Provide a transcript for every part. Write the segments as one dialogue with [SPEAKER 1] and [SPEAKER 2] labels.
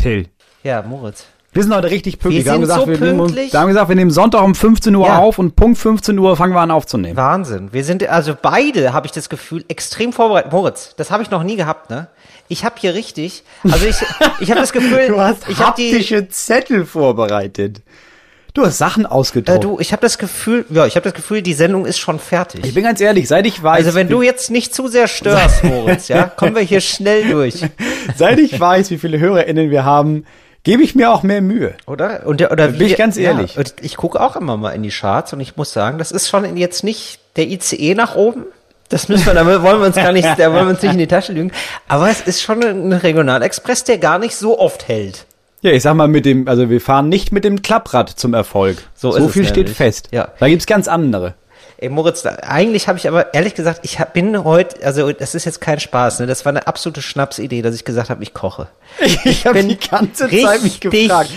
[SPEAKER 1] Till.
[SPEAKER 2] Ja, Moritz.
[SPEAKER 1] Wir sind heute richtig pünktlich.
[SPEAKER 2] Wir
[SPEAKER 1] haben
[SPEAKER 2] sind
[SPEAKER 1] gesagt,
[SPEAKER 2] so
[SPEAKER 1] wir, nehmen,
[SPEAKER 2] pünktlich.
[SPEAKER 1] wir haben gesagt, wir nehmen Sonntag um 15 Uhr
[SPEAKER 2] Ja.
[SPEAKER 1] auf und Punkt 15 Uhr fangen wir an aufzunehmen.
[SPEAKER 2] Wahnsinn. Wir sind also beide, habe ich das Gefühl, extrem vorbereitet. Moritz, das habe ich noch nie gehabt, ne? Ich habe hier richtig, also ich, ich habe das Gefühl, ich habe die,
[SPEAKER 1] Zettel vorbereitet. Du hast Sachen
[SPEAKER 2] äh,
[SPEAKER 1] ausgedruckt.
[SPEAKER 2] du, ich habe das Gefühl, ja, ich habe das Gefühl, die Sendung ist schon fertig.
[SPEAKER 1] ich bin ganz ehrlich, seit ich weiß,
[SPEAKER 2] Also wenn du jetzt nicht zu sehr störst, Moritz, ja, kommen wir hier schnell durch,
[SPEAKER 1] seit ich weiß, wie viele HörerInnen wir haben, gebe ich mir auch mehr Mühe.
[SPEAKER 2] oder? Und der, oder
[SPEAKER 1] Bin ich ganz ehrlich.
[SPEAKER 2] Ja, ich gucke auch immer mal in die Charts und ich muss sagen, das ist schon jetzt nicht der ICE nach oben. Das müssen wir, da wollen wir uns gar nicht, da wollen wir uns nicht in die Tasche lügen. Aber es ist schon ein Regionalexpress, der gar nicht so oft hält.
[SPEAKER 1] Ja, ich sag mal mit dem, also wir fahren nicht mit dem Klapprad zum Erfolg.
[SPEAKER 2] So
[SPEAKER 1] So, viel steht fest.
[SPEAKER 2] Ja.
[SPEAKER 1] Da gibt's ganz andere.
[SPEAKER 2] Ey, Moritz, da- eigentlich habe ich aber ehrlich gesagt, ich hab, bin heute, also das ist jetzt kein Spaß, ne? Das war eine absolute Schnapsidee, dass ich gesagt habe, ich koche.
[SPEAKER 1] Ich habe
[SPEAKER 2] bin
[SPEAKER 1] die ganze Zeit mich
[SPEAKER 2] richtig-
[SPEAKER 1] gefragt.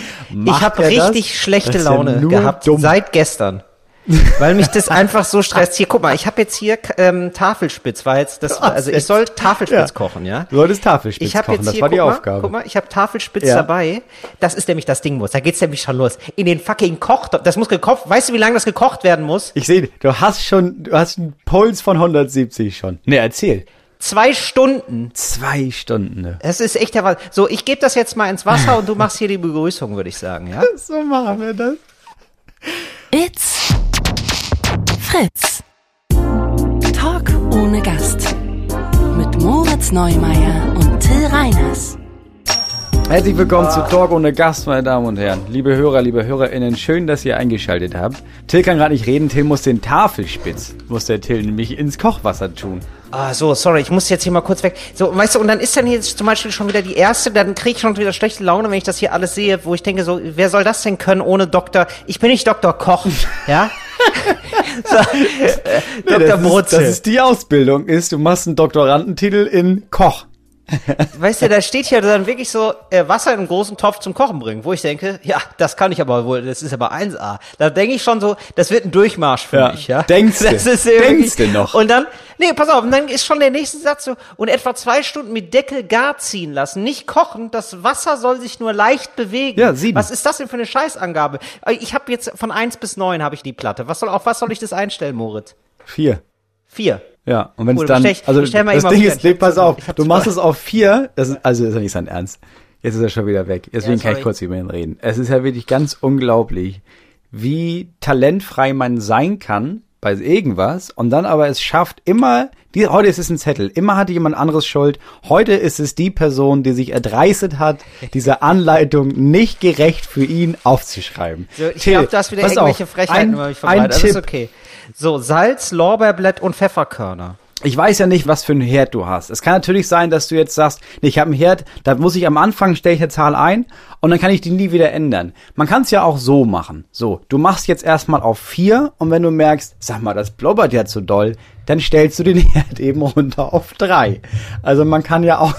[SPEAKER 2] Ich habe
[SPEAKER 1] er das?
[SPEAKER 2] richtig schlechte
[SPEAKER 1] Das ja
[SPEAKER 2] Laune gehabt
[SPEAKER 1] dumm.
[SPEAKER 2] seit gestern. Weil mich das einfach so stresst. Hier, guck mal, ich habe jetzt hier ähm, Tafelspitz, war jetzt das, also ich soll Tafelspitz
[SPEAKER 1] Ja.
[SPEAKER 2] kochen, ja?
[SPEAKER 1] Du solltest Tafelspitz
[SPEAKER 2] Ich
[SPEAKER 1] kochen,
[SPEAKER 2] jetzt
[SPEAKER 1] das
[SPEAKER 2] hier,
[SPEAKER 1] war die
[SPEAKER 2] mal,
[SPEAKER 1] Aufgabe.
[SPEAKER 2] guck mal, ich habe Tafelspitz
[SPEAKER 1] Ja.
[SPEAKER 2] dabei. Das ist nämlich das Ding muss. Da geht's nämlich schon los. In den fucking Koch, das muss gekocht. Weißt du, wie lange das gekocht werden muss?
[SPEAKER 1] Ich sehe, du hast schon, du hast einen Puls von 170 schon. Ne, erzähl.
[SPEAKER 2] Zwei Stunden.
[SPEAKER 1] Zwei Stunden. Ne?
[SPEAKER 2] Es ist echt der Wahnsinn. So, ich gebe das jetzt mal ins Wasser und du machst hier die Begrüßung, würde ich sagen, ja?
[SPEAKER 1] So machen wir das.
[SPEAKER 3] It's Fritz. Talk ohne Gast. Mit Moritz Neumeier und Till Reiners.
[SPEAKER 1] Herzlich willkommen zu Talk ohne Gast, meine Damen und Herren. Liebe Hörer, liebe HörerInnen, schön, dass ihr eingeschaltet habt. Till kann gerade nicht reden, Till muss den Tafelspitz, muss der Till nämlich ins Kochwasser tun.
[SPEAKER 2] Ah, so, sorry, ich muss jetzt hier mal kurz weg. So, weißt du, und dann ist dann jetzt zum Beispiel schon wieder die erste, dann kriege ich schon wieder schlechte Laune, wenn ich das hier alles sehe, wo ich denke so, wer soll das denn können ohne Doktor? Ich bin nicht Doktor Koch, ja? äh, Dr. Brutzel.
[SPEAKER 1] das ist die Ausbildung, ist, du machst einen Doktorandentitel in Koch.
[SPEAKER 2] Weißt du, da steht hier dann wirklich so äh, Wasser in einen großen Topf zum Kochen bringen, wo ich denke, ja, das kann ich aber wohl, das ist aber 1A. Da denke ich schon so, das wird ein Durchmarsch für
[SPEAKER 1] Ja,
[SPEAKER 2] mich, ja.
[SPEAKER 1] denkst du,
[SPEAKER 2] das
[SPEAKER 1] denkst du noch.
[SPEAKER 2] Und dann, nee, pass auf, und dann ist schon der nächste Satz so, und etwa zwei Stunden mit Deckel gar ziehen lassen, nicht kochen, das Wasser soll sich nur leicht bewegen.
[SPEAKER 1] Ja, sieben.
[SPEAKER 2] Was ist das denn für eine Scheißangabe? Äh, Ich habe jetzt von eins bis neun habe ich die Platte. Was soll, auf was soll ich das einstellen, Moritz?
[SPEAKER 1] Vier.
[SPEAKER 2] Vier.
[SPEAKER 1] Ja, und wenn es dann,
[SPEAKER 2] bestell ich-
[SPEAKER 1] also das Ding ist, nee, pass auf, du machst es auf vier, das ist, also ist ja nicht sein Ernst. Jetzt ist er schon wieder weg. Deswegen
[SPEAKER 2] Ja,
[SPEAKER 1] kann ich kurz über ihn reden. Es ist ja wirklich ganz unglaublich, wie talentfrei man sein kann bei irgendwas und dann aber es schafft immer, die, heute ist es ein Zettel, immer hatte jemand anderes Schuld. Heute ist es die Person, die sich erdreistet hat, diese Anleitung nicht gerecht für ihn aufzuschreiben.
[SPEAKER 2] So, ich glaube, du hast wieder irgendwelche
[SPEAKER 1] auf,
[SPEAKER 2] Frechheiten
[SPEAKER 1] ein,
[SPEAKER 2] über mich
[SPEAKER 1] ein
[SPEAKER 2] verbreitet. Ist
[SPEAKER 1] Tipp.
[SPEAKER 2] okay. So, Salz, Lorbeerblatt und Pfefferkörner.
[SPEAKER 1] Ich weiß ja nicht, was für einen Herd du hast. Es kann natürlich sein, dass du jetzt sagst, nee, ich habe einen Herd, da muss ich am Anfang stelle ich eine Zahl ein und dann kann ich die nie wieder ändern. Man kann es ja auch so machen. So, du machst jetzt erstmal auf vier und wenn du merkst, sag mal, das blubbert ja zu doll, dann stellst du den Herd eben runter auf drei. Also man kann ja auch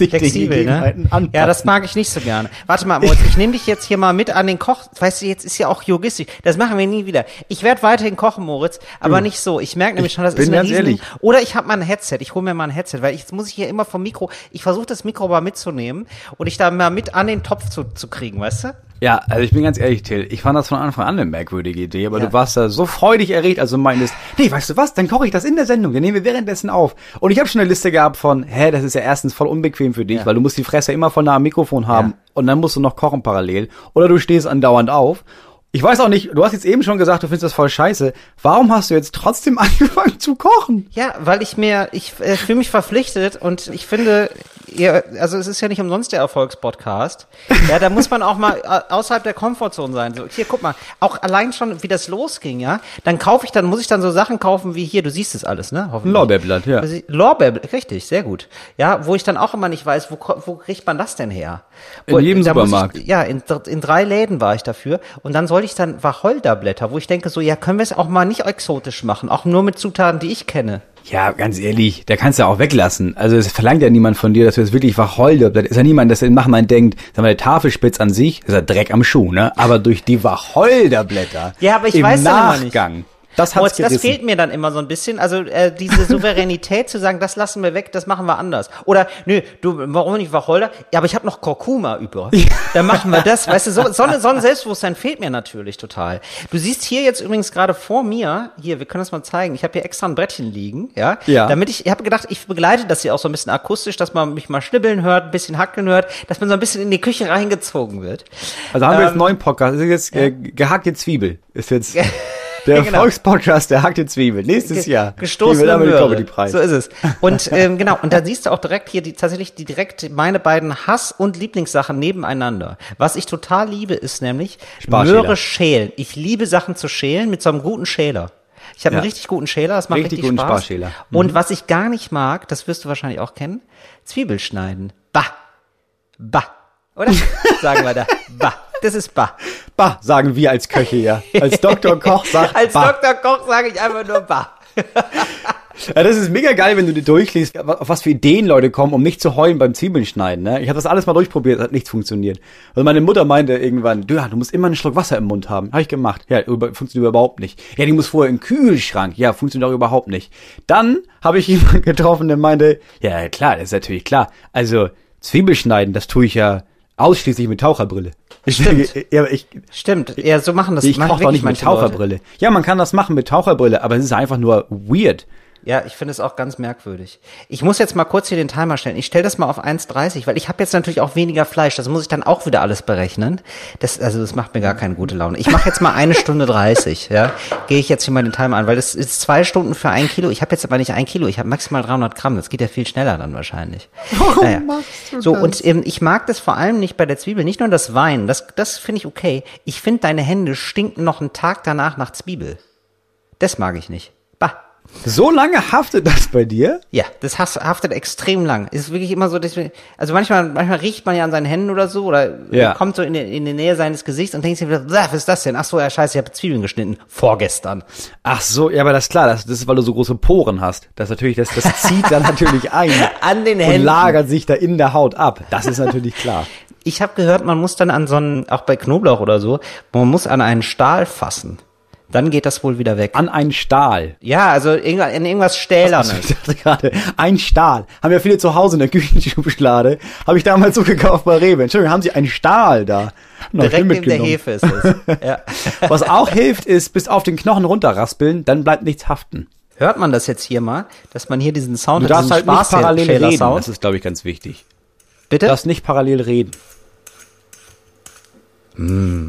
[SPEAKER 1] sich den
[SPEAKER 2] Flexibel,
[SPEAKER 1] Gegebenheiten
[SPEAKER 2] ne?
[SPEAKER 1] anpassen.
[SPEAKER 2] Ja, das mag ich nicht so gerne. Warte mal, Moritz, ich nehme dich jetzt hier mal mit an den Koch. Weißt du, jetzt ist ja auch logistisch. Das machen wir nie wieder. Ich werde weiterhin kochen, Moritz, aber nicht so. Ich merke nämlich schon, das ist eine riesen
[SPEAKER 1] ehrlich.
[SPEAKER 2] Oder ich habe mal ein Headset. Ich hole mir mal ein Headset, weil jetzt muss ich hier immer vom Mikro. Ich versuche das Mikro mal mitzunehmen und ich da mal mit an den Topf zu, zu kriegen, weißt du?
[SPEAKER 1] Ja, also ich bin ganz ehrlich, Till, ich fand das von Anfang an eine merkwürdige Idee, aber
[SPEAKER 2] Ja.
[SPEAKER 1] du warst da so freudig erregt, also meintest, nee, weißt du was, dann koche ich das in der Sendung, dann nehmen wir währenddessen auf. Und ich habe schon eine Liste gehabt von, hä, das ist ja erstens voll unbequem für dich,
[SPEAKER 2] Ja.
[SPEAKER 1] weil du musst die Fresse immer voll nah am Mikrofon haben
[SPEAKER 2] Ja.
[SPEAKER 1] und dann musst du noch kochen parallel oder du stehst andauernd auf. Ich weiß auch nicht, du hast jetzt eben schon gesagt, du findest das voll scheiße. Warum hast du jetzt trotzdem angefangen zu kochen?
[SPEAKER 2] Ja, weil ich mir, ich äh, fühle mich verpflichtet und ich finde, ihr, also es ist ja nicht umsonst der Erfolgspodcast. Ja, da muss man auch mal äh, außerhalb der Komfortzone sein. So, hier, guck mal, auch allein schon, wie das losging, ja, dann kaufe ich, dann muss ich dann so Sachen kaufen wie hier, du siehst es alles, ne?
[SPEAKER 1] Ein
[SPEAKER 2] Hoffentlich.
[SPEAKER 1] Lorbeerblatt, ja.
[SPEAKER 2] Also, Lorbeer, richtig, sehr gut. Ja, wo ich dann auch immer nicht weiß, wo, wo kriegt man das denn her?
[SPEAKER 1] In
[SPEAKER 2] Wo-
[SPEAKER 1] jedem
[SPEAKER 2] da muss
[SPEAKER 1] Supermarkt.
[SPEAKER 2] Ich, ja, in, in drei Läden war ich dafür. Und dann sollte ich dann Wacholderblätter, wo ich denke so, ja, können wir es auch mal nicht exotisch machen, auch nur mit Zutaten, die ich kenne.
[SPEAKER 1] Ja, ganz ehrlich, da kannst du auch weglassen. Also es verlangt ja niemand von dir, dass du jetzt wirklich Wacholderblatt. Ist ja niemand, dass im Nachhinein denkt, sag mal, der Tafelspitz an sich ist ja Dreck am Schuh, ne? Aber durch die Wacholderblätter
[SPEAKER 2] Ja, aber ich
[SPEAKER 1] im
[SPEAKER 2] weiß immer nicht.
[SPEAKER 1] Das hat's
[SPEAKER 2] Moritz, das fehlt mir dann immer so ein bisschen. Also äh, diese Souveränität zu sagen, das lassen wir weg, das machen wir anders. Oder nö, du, warum nicht Wacholder? Ja, aber ich habe noch Kurkuma über. Dann machen wir das. Weißt du, so, so, so ein Selbstbewusstsein fehlt mir natürlich total. Du siehst hier jetzt übrigens gerade vor mir, hier, wir können das mal zeigen. Ich habe hier extra ein Brettchen liegen, ja,
[SPEAKER 1] Ja.
[SPEAKER 2] damit ich, ich habe gedacht, ich begleite das hier auch so ein bisschen akustisch, dass man mich mal schnibbeln hört, ein bisschen hackeln hört, dass man so ein bisschen in die Küche reingezogen wird.
[SPEAKER 1] Also haben wir jetzt
[SPEAKER 2] Ähm,
[SPEAKER 1] neuen Podcast. Das ist jetzt äh, gehackte Zwiebel. Ist jetzt der
[SPEAKER 2] Genau.
[SPEAKER 1] Erfolgspodcast der hackte Zwiebel. Nächstes
[SPEAKER 2] Ge-
[SPEAKER 1] Jahr.
[SPEAKER 2] Gestoßene
[SPEAKER 1] Kriegen wir den.
[SPEAKER 2] So ist es. Und ähm, genau, und dann siehst du auch direkt hier die tatsächlich die direkt meine beiden Hass- und Lieblingssachen nebeneinander. Was ich total liebe, ist nämlich. Möhre schälen. Ich liebe Sachen zu schälen mit so einem guten Schäler. Ich habe
[SPEAKER 1] Ja.
[SPEAKER 2] einen richtig guten Schäler, das macht
[SPEAKER 1] Richtig
[SPEAKER 2] richtig,
[SPEAKER 1] guten
[SPEAKER 2] Spaß.
[SPEAKER 1] Sparschäler. Mhm.
[SPEAKER 2] Und was ich gar nicht mag, das wirst du wahrscheinlich auch kennen, Zwiebel schneiden. Bah. Bah. Oder? Sagen wir da. Bah. Das ist bah.
[SPEAKER 1] Bah, sagen wir als Köche ja. Als Dr. Koch sagt
[SPEAKER 2] Als
[SPEAKER 1] bah.
[SPEAKER 2] Dr. Koch sage ich einfach nur bah.
[SPEAKER 1] Ja, das ist mega geil, wenn du dir durchliest, auf was für Ideen Leute kommen, um nicht zu heulen beim Zwiebeln schneiden. Ne? Ich habe das alles mal durchprobiert, hat nichts funktioniert. Also meine Mutter meinte irgendwann, du, ja, du musst immer einen Schluck Wasser im Mund haben. Habe ich gemacht. Ja, über, funktioniert überhaupt nicht. Ja, die muss vorher im Kühlschrank. Ja, funktioniert auch überhaupt nicht. Dann habe ich jemanden getroffen, der meinte, ja klar, das ist natürlich klar. Also Zwiebel schneiden, das tue ich ja ausschließlich mit Taucherbrille. Ich,
[SPEAKER 2] Stimmt.
[SPEAKER 1] Ja, ich,
[SPEAKER 2] Stimmt. Ja, so machen das
[SPEAKER 1] ich koche doch nicht mit
[SPEAKER 2] manche Leute.
[SPEAKER 1] Taucherbrille. Ja, man kann das machen mit Taucherbrille, aber es ist einfach nur weird.
[SPEAKER 2] Ja, ich finde es auch ganz merkwürdig. Ich muss jetzt mal kurz hier den Timer stellen. Ich stelle das mal auf 1,30, weil ich habe jetzt natürlich auch weniger Fleisch. Das muss ich dann auch wieder alles berechnen. Das, also das macht mir gar keine gute Laune. Ich mache jetzt mal eine Stunde 30, ja. Gehe ich jetzt hier mal den Timer an, weil das ist zwei Stunden für ein Kilo. Ich habe jetzt aber nicht ein Kilo, ich habe maximal 300 Gramm. Das geht ja viel schneller dann wahrscheinlich. Warum naja. So, und ähm, ich mag das vor allem nicht bei der Zwiebel, nicht nur das Wein, das, das finde ich okay. Ich finde, deine Hände stinken noch einen Tag danach nach Zwiebel. Das mag ich nicht.
[SPEAKER 1] So lange haftet das bei dir?
[SPEAKER 2] Ja, das haftet extrem lang. Ist wirklich immer so, dass wir, also manchmal, manchmal riecht man ja an seinen Händen oder so oder
[SPEAKER 1] Ja.
[SPEAKER 2] kommt so in die, in die Nähe seines Gesichts und denkt sich wieder, "Bäh, was ist das denn? Ach so, ja scheiße, ich habe Zwiebeln geschnitten. Vorgestern.
[SPEAKER 1] Ach so, ja, aber das ist klar, das, das ist, weil du so große Poren hast. Das natürlich, das, das zieht dann natürlich ein.
[SPEAKER 2] An den
[SPEAKER 1] Und
[SPEAKER 2] Händen.
[SPEAKER 1] lagert sich da in der Haut ab. Das ist natürlich klar.
[SPEAKER 2] Ich habe gehört, man muss dann an so einen, auch bei Knoblauch oder so, man muss an einen Stahl fassen. Dann geht das wohl wieder weg.
[SPEAKER 1] An einen Stahl.
[SPEAKER 2] Ja, also irgendwas- in irgendwas Stählernes.
[SPEAKER 1] Ich dachte gerade, ein Stahl. Haben ja viele zu Hause in der Küchenschublade. Habe ich damals so gekauft bei Rewe. Entschuldigung, haben sie einen Stahl da? Na, ich
[SPEAKER 2] Direkt neben der. Hefe ist es. Ja.
[SPEAKER 1] Was auch hilft, ist, bis auf den Knochen runterraspeln, dann bleibt nichts haften.
[SPEAKER 2] Hört man das jetzt hier mal, dass man hier diesen Sound
[SPEAKER 1] Du
[SPEAKER 2] hat,
[SPEAKER 1] darfst
[SPEAKER 2] diesen
[SPEAKER 1] halt nicht parallel reden. Das ist, glaube ich, ganz wichtig.
[SPEAKER 2] Bitte?
[SPEAKER 1] Du darfst nicht parallel reden.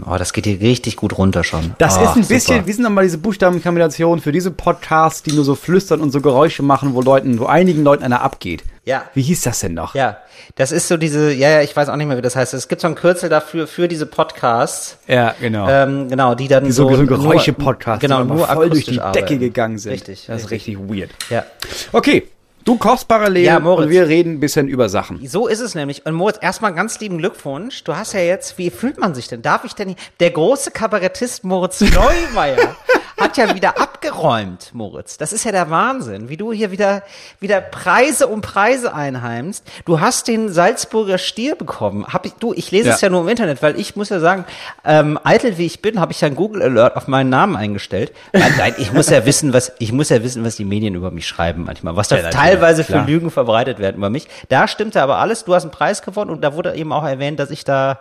[SPEAKER 2] Oh, das geht hier richtig gut runter schon.
[SPEAKER 1] Das
[SPEAKER 2] oh,
[SPEAKER 1] ist ein bisschen,
[SPEAKER 2] super.
[SPEAKER 1] wie sind nochmal diese Buchstabenkombinationen für diese Podcasts, die nur so flüstern und so Geräusche machen, wo Leuten, wo einigen Leuten einer abgeht.
[SPEAKER 2] Ja.
[SPEAKER 1] Wie hieß das denn noch?
[SPEAKER 2] Ja, das ist so diese, ja, ja, ich weiß auch nicht mehr, wie das heißt. Es gibt so ein Kürzel dafür, für diese Podcasts.
[SPEAKER 1] Ja, genau.
[SPEAKER 2] Ähm, genau, die dann
[SPEAKER 1] die so,
[SPEAKER 2] so,
[SPEAKER 1] Geräusche-Podcasts,
[SPEAKER 2] genau,
[SPEAKER 1] die
[SPEAKER 2] nur
[SPEAKER 1] voll durch die Decke
[SPEAKER 2] arbeiten.
[SPEAKER 1] gegangen sind.
[SPEAKER 2] Richtig,
[SPEAKER 1] Das ist richtig weird.
[SPEAKER 2] Ja.
[SPEAKER 1] Okay, du kochst parallel
[SPEAKER 2] Ja, Moritz.
[SPEAKER 1] und wir reden ein bisschen über Sachen.
[SPEAKER 2] So ist es nämlich. Und Moritz, erstmal ganz lieben Glückwunsch. Du hast ja jetzt, wie fühlt man sich denn? Darf ich denn nicht? Der große Kabarettist Moritz Neumeier hat ja wieder abgeräumt, Moritz. Das ist ja der Wahnsinn, wie du hier wieder, wieder Preise um Preise einheimst. Du hast den Salzburger Stier bekommen. Hab ich, du, ich lese
[SPEAKER 1] Ja.
[SPEAKER 2] es ja nur im Internet, weil ich muss ja sagen, ähm, eitel wie ich bin, habe ich ja einen Google Alert auf meinen Namen eingestellt. Weil, nein, ich muss ja wissen, was, ich muss ja wissen, was die Medien über mich schreiben manchmal. Was da
[SPEAKER 1] Ja,
[SPEAKER 2] teilweise für. Lügen verbreitet werden über mich. Da stimmte aber alles. Du hast einen Preis gewonnen und da wurde eben auch erwähnt, dass ich da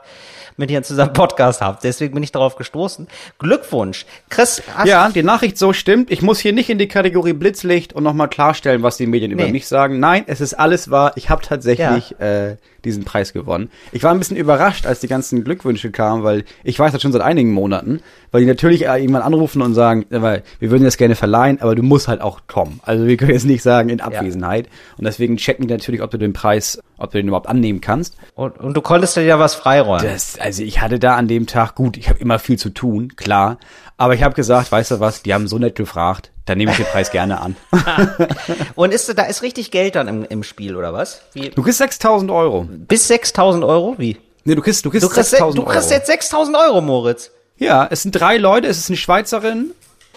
[SPEAKER 2] mit dir zusammen Podcast habe. Deswegen bin ich darauf gestoßen. Glückwunsch. Chris, hast
[SPEAKER 1] Ja, die Nachricht so stimmt. Ich muss hier nicht in die Kategorie Blitzlicht und nochmal klarstellen, was die Medien über
[SPEAKER 2] Nee.
[SPEAKER 1] mich sagen. Nein, es ist alles wahr. Ich habe tatsächlich äh, diesen Preis gewonnen. Ich war ein bisschen überrascht, als die ganzen Glückwünsche kamen, weil ich weiß das schon seit einigen Monaten, weil die natürlich äh, irgendwann anrufen und sagen, äh, weil wir würden das gerne verleihen, aber du musst halt auch kommen. Also wir können jetzt nicht sagen in Abwesenheit. Und deswegen checken die natürlich, ob du den Preis, ob du den überhaupt annehmen kannst.
[SPEAKER 2] und, und du konntest dir ja was freiräumen.
[SPEAKER 1] Das, also ich hatte da an dem Tag, gut, ich habe immer viel zu tun, klar. Aber ich habe gesagt, weißt du was, die haben so nett gefragt, dann nehme ich den Preis gerne an.
[SPEAKER 2] Und ist, da ist richtig Geld dann im, im Spiel, oder was? Wie,
[SPEAKER 1] Du kriegst 6000 Euro.
[SPEAKER 2] bis 6000 Euro? Wie?
[SPEAKER 1] Nee, du kriegst, du kriegst,
[SPEAKER 2] Du kriegst,
[SPEAKER 1] 6000
[SPEAKER 2] du kriegst jetzt 6000 Euro, Moritz.
[SPEAKER 1] Ja, es sind drei Leute, es ist eine Schweizerin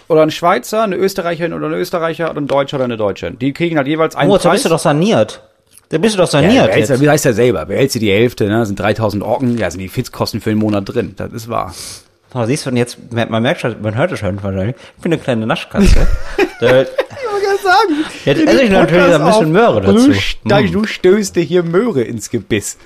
[SPEAKER 1] oder ein Schweizer, eine Österreicherin oder ein Österreicher oder ein Deutscher oder eine Deutsche. Die kriegen halt jeweils einen
[SPEAKER 2] Moritz, da
[SPEAKER 1] Preis.
[SPEAKER 2] bist du doch saniert. Da bist du doch
[SPEAKER 1] ja,
[SPEAKER 2] saniert
[SPEAKER 1] behältst,
[SPEAKER 2] jetzt.
[SPEAKER 1] du weißt ja selber, behältst du die Hälfte, ne, das sind 3000 Orken, ja, sind die Fixkosten für den Monat drin, das ist wahr.
[SPEAKER 2] Oh, siehst du, und jetzt, man merkt schon, man hört es schon wahrscheinlich, ich bin eine kleine Naschkatze. da,
[SPEAKER 1] Ich wollte gerade sagen.
[SPEAKER 2] Jetzt esse ich natürlich ein bisschen Möhre dazu.
[SPEAKER 1] Du,
[SPEAKER 2] Mm.
[SPEAKER 1] du stößt dir hier Möhre ins Gebiss.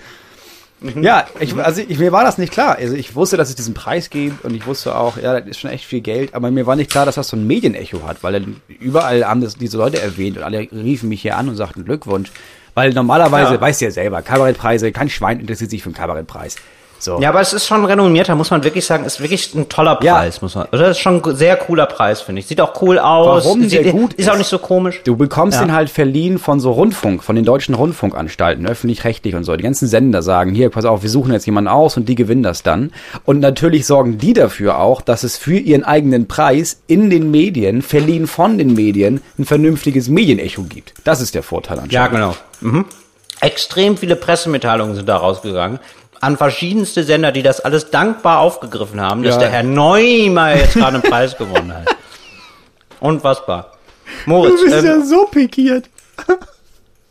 [SPEAKER 1] Ja, ich, also ich, mir war das nicht klar. Also ich wusste, dass es diesen Preis gibt und ich wusste auch, ja, das ist schon echt viel Geld, aber mir war nicht klar, dass das so ein Medienecho hat, weil dann überall haben das diese Leute erwähnt und alle riefen mich hier an und sagten Glückwunsch. Weil normalerweise,
[SPEAKER 2] Ja.
[SPEAKER 1] weißt du ja selber, Kabarettpreise, kein Schwein interessiert sich für einen Kabarettpreis. So.
[SPEAKER 2] Ja, aber es ist schon renommierter, muss man wirklich sagen. Ist wirklich ein toller
[SPEAKER 1] Ja.
[SPEAKER 2] Preis, muss man. Das ist schon ein sehr cooler Preis, finde ich. Sieht auch cool aus.
[SPEAKER 1] Warum
[SPEAKER 2] Sieht,
[SPEAKER 1] der gut
[SPEAKER 2] ist. auch
[SPEAKER 1] ist.
[SPEAKER 2] nicht so komisch.
[SPEAKER 1] Du bekommst
[SPEAKER 2] Ja.
[SPEAKER 1] den halt verliehen von so Rundfunk, von den deutschen Rundfunkanstalten, öffentlich-rechtlich und so. Die ganzen Sender sagen, hier, pass auf, wir suchen jetzt jemanden aus und die gewinnen das dann. Und natürlich sorgen die dafür auch, dass es für ihren eigenen Preis in den Medien, verliehen von den Medien, ein vernünftiges Medienecho gibt. Das ist der Vorteil anscheinend.
[SPEAKER 2] Ja, genau. Mhm. Extrem viele Pressemitteilungen sind da rausgegangen. An verschiedenste Sender, die das alles dankbar aufgegriffen haben, dass
[SPEAKER 1] Ja.
[SPEAKER 2] der Herr Neumar jetzt gerade einen Preis gewonnen hat. Unfassbar. Moritz, ähm,
[SPEAKER 1] so pikiert.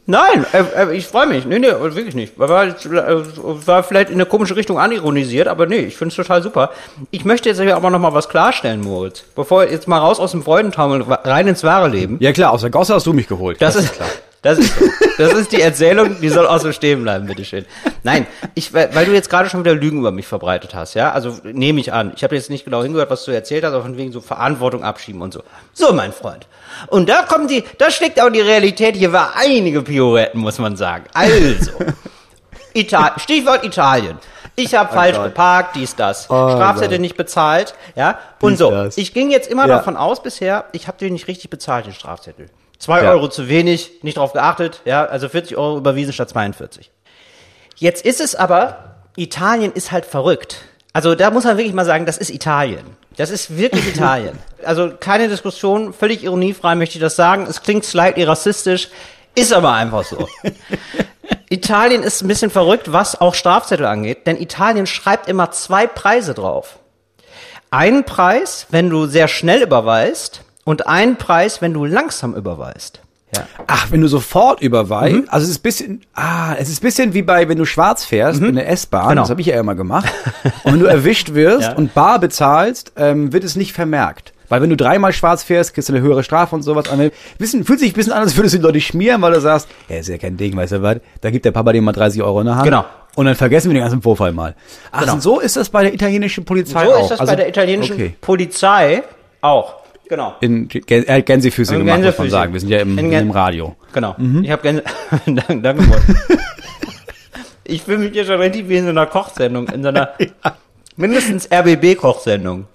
[SPEAKER 2] Nein, äh, äh, ich freue mich. Nee, nee, wirklich nicht. War, war vielleicht in eine komische Richtung anironisiert, aber nee, ich finde es total super. Ich möchte jetzt aber noch mal was klarstellen, Moritz. Bevor jetzt mal raus aus dem Freudentaumel, rein ins wahre Leben.
[SPEAKER 1] Ja klar, aus der Gosse hast du mich geholt.
[SPEAKER 2] Das, ist klar. Das ist, das ist die Erzählung, die soll auch so stehen bleiben, bitteschön. Nein, ich, weil du jetzt gerade schon wieder Lügen über mich verbreitet hast, ja? Also nehme ich an. Ich habe jetzt nicht genau hingehört, was du erzählt hast, aber von wegen so Verantwortung abschieben und so. So, mein Freund. Und da kommt die, da schlägt auch die Realität. Hier war einige Pirouetten, muss man sagen. Also. Ital Stichwort Italien. Ich habe falsch
[SPEAKER 1] Gott.
[SPEAKER 2] geparkt, dies, das.
[SPEAKER 1] Oh
[SPEAKER 2] Strafzettel
[SPEAKER 1] Gott.
[SPEAKER 2] nicht bezahlt, ja. Und
[SPEAKER 1] Dies,
[SPEAKER 2] so.
[SPEAKER 1] das.
[SPEAKER 2] Ich ging jetzt immer
[SPEAKER 1] Ja.
[SPEAKER 2] davon aus bisher, ich habe den nicht richtig bezahlt, den Strafzettel. Zwei
[SPEAKER 1] Ja.
[SPEAKER 2] Euro zu wenig, nicht drauf geachtet, ja, also 40 Euro überwiesen statt 42. Jetzt ist es aber, Italien ist halt verrückt. Also da muss man wirklich mal sagen, das ist Italien. Das ist wirklich Italien. Also keine Diskussion, völlig ironiefrei möchte ich das sagen. Es klingt slightly rassistisch, ist aber einfach so. Italien ist ein bisschen verrückt, was auch Strafzettel angeht, denn Italien schreibt immer zwei Preise drauf. Einen Preis, wenn du sehr schnell überweist und einen Preis, wenn du langsam überweist. Ja.
[SPEAKER 1] Ach, wenn du sofort überweist, also es ist bisschen, ah, es ist bisschen wie bei, wenn du schwarz fährst in der S-Bahn,
[SPEAKER 2] Genau.
[SPEAKER 1] das habe ich ja immer gemacht. und wenn du erwischt wirst
[SPEAKER 2] Ja.
[SPEAKER 1] und bar bezahlst, ähm, wird es nicht vermerkt. Weil wenn du dreimal schwarz fährst, kriegst du eine höhere Strafe und sowas. Und bisschen, fühlt sich ein bisschen an, als würdest du die Leute schmieren, weil du sagst, ja, ist ja kein Ding, weißt du was, da gibt der Papa dir mal 30 Euro in der Hand.
[SPEAKER 2] Genau.
[SPEAKER 1] Und dann vergessen wir den ganzen Vorfall mal. Ach,
[SPEAKER 2] Genau.
[SPEAKER 1] und so ist das bei der italienischen Polizei
[SPEAKER 2] So
[SPEAKER 1] auch.
[SPEAKER 2] ist das
[SPEAKER 1] Also-
[SPEAKER 2] bei der italienischen
[SPEAKER 1] Okay.
[SPEAKER 2] Polizei auch. Genau.
[SPEAKER 1] In, hat Gänsefüße
[SPEAKER 2] In
[SPEAKER 1] gemacht, muss man
[SPEAKER 2] Gänsefüße.
[SPEAKER 1] sagen. Wir sind ja im,
[SPEAKER 2] In Gän-
[SPEAKER 1] im Radio.
[SPEAKER 2] Genau. Ich habe gerne. danke, danke. Ich fühle mich hier schon richtig wie in so einer Kochsendung, in so einer mindestens RBB-Kochsendung.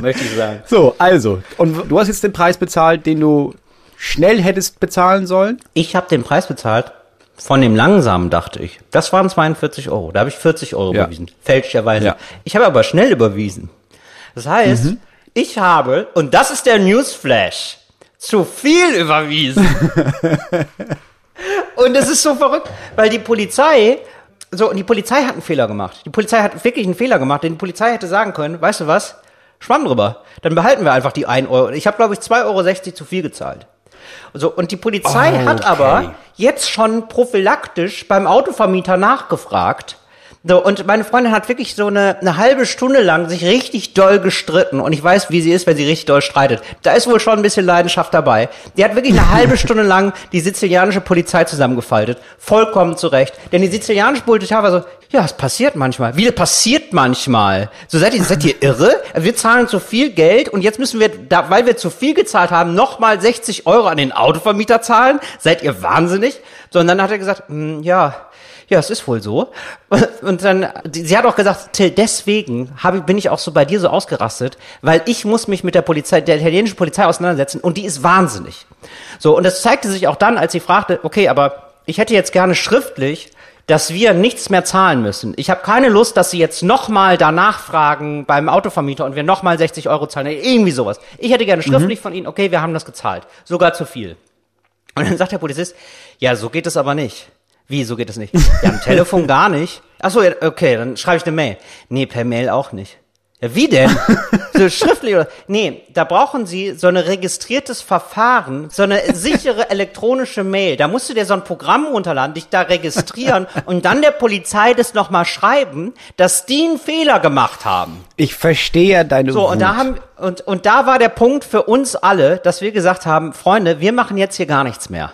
[SPEAKER 2] Möchte ich sagen.
[SPEAKER 1] So, also, und du hast jetzt den Preis bezahlt, den du schnell hättest bezahlen sollen?
[SPEAKER 2] Ich habe den Preis bezahlt von dem langsamen, dachte ich. Das waren 42 Euro. Da habe ich 40 Euro
[SPEAKER 1] Ja.
[SPEAKER 2] überwiesen. Fälschlicherweise.
[SPEAKER 1] Ja.
[SPEAKER 2] Ich habe aber schnell überwiesen. Das heißt, ich habe, und das ist der Newsflash, zu viel überwiesen. und es ist so verrückt, weil die Polizei, so, und die Polizei hat einen Fehler gemacht. Die Polizei hat wirklich einen Fehler gemacht, denn die Polizei hätte sagen können, weißt du was? Schwamm drüber. Dann behalten wir einfach die 1 Euro. Ich habe, glaube ich, 2,60 Euro zu viel gezahlt. So, und die Polizei
[SPEAKER 1] Oh,
[SPEAKER 2] hat
[SPEAKER 1] okay.
[SPEAKER 2] aber jetzt schon prophylaktisch beim Autovermieter nachgefragt. So, und meine Freundin hat wirklich so eine, eine halbe Stunde lang sich richtig doll gestritten. Und ich weiß, wie sie ist, wenn sie richtig doll streitet. Da ist wohl schon ein bisschen Leidenschaft dabei. Die hat wirklich eine halbe Stunde lang die sizilianische Polizei zusammengefaltet. Vollkommen zurecht. Denn die sizilianische Polizei war so, ja, es passiert manchmal. Wie, passiert manchmal. So, seid ihr, seid ihr irre? Wir zahlen zu viel Geld und jetzt müssen wir, da, weil wir zu viel gezahlt haben, nochmal 60 Euro an den Autovermieter zahlen? Seid ihr wahnsinnig? So, und dann hat er gesagt, hm, ja, ja, es ist wohl so. Und dann, sie hat auch gesagt, Till, deswegen hab ich, bin ich auch so bei dir so ausgerastet, weil ich muss mich mit der Polizei, der italienischen Polizei auseinandersetzen und die ist wahnsinnig. So, und das zeigte sich auch dann, als sie fragte, okay, aber ich hätte jetzt gerne schriftlich, dass wir nichts mehr zahlen müssen. Ich habe keine Lust, dass sie jetzt nochmal danach fragen beim Autovermieter und wir nochmal 60 Euro zahlen. Irgendwie sowas. Ich hätte gerne schriftlich von ihnen, okay, wir haben das gezahlt. Sogar zu viel. Und dann sagt der Polizist, ja, so geht es aber nicht. Wie, so geht es nicht? Ja, am Telefon gar nicht. Ach so, ja, okay, dann schreibe ich eine Mail. Nee, per Mail auch nicht. Ja, wie denn? so schriftlich oder? Nee, da brauchen Sie so ein registriertes Verfahren, so eine sichere elektronische Mail. Da musst du dir so ein Programm runterladen, dich da registrieren und dann der Polizei das nochmal schreiben, dass die einen Fehler gemacht haben.
[SPEAKER 1] Ich verstehe deine
[SPEAKER 2] So, und da
[SPEAKER 1] Wut.
[SPEAKER 2] haben, und, und da war der Punkt für uns alle, dass wir gesagt haben, Freunde, wir machen jetzt hier gar nichts mehr.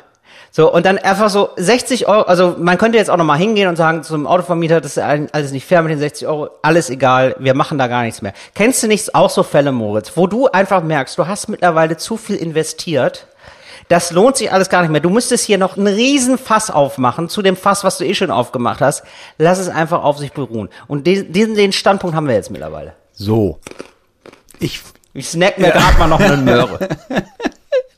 [SPEAKER 2] So, und dann einfach so 60 Euro, also man könnte jetzt auch nochmal hingehen und sagen zum Autovermieter, das ist alles nicht fair mit den 60 Euro, alles egal, wir machen da gar nichts mehr. Kennst du nicht auch so Fälle, Moritz, wo du einfach merkst, du hast mittlerweile zu viel investiert, das lohnt sich alles gar nicht mehr. Du müsstest hier noch einen riesen Fass aufmachen zu dem Fass, was du eh schon aufgemacht hast. Lass es einfach auf sich beruhen. Und diesen, den Standpunkt haben wir jetzt mittlerweile.
[SPEAKER 1] So. Ich
[SPEAKER 2] Ich snack mir gerade mal noch eine Möhre.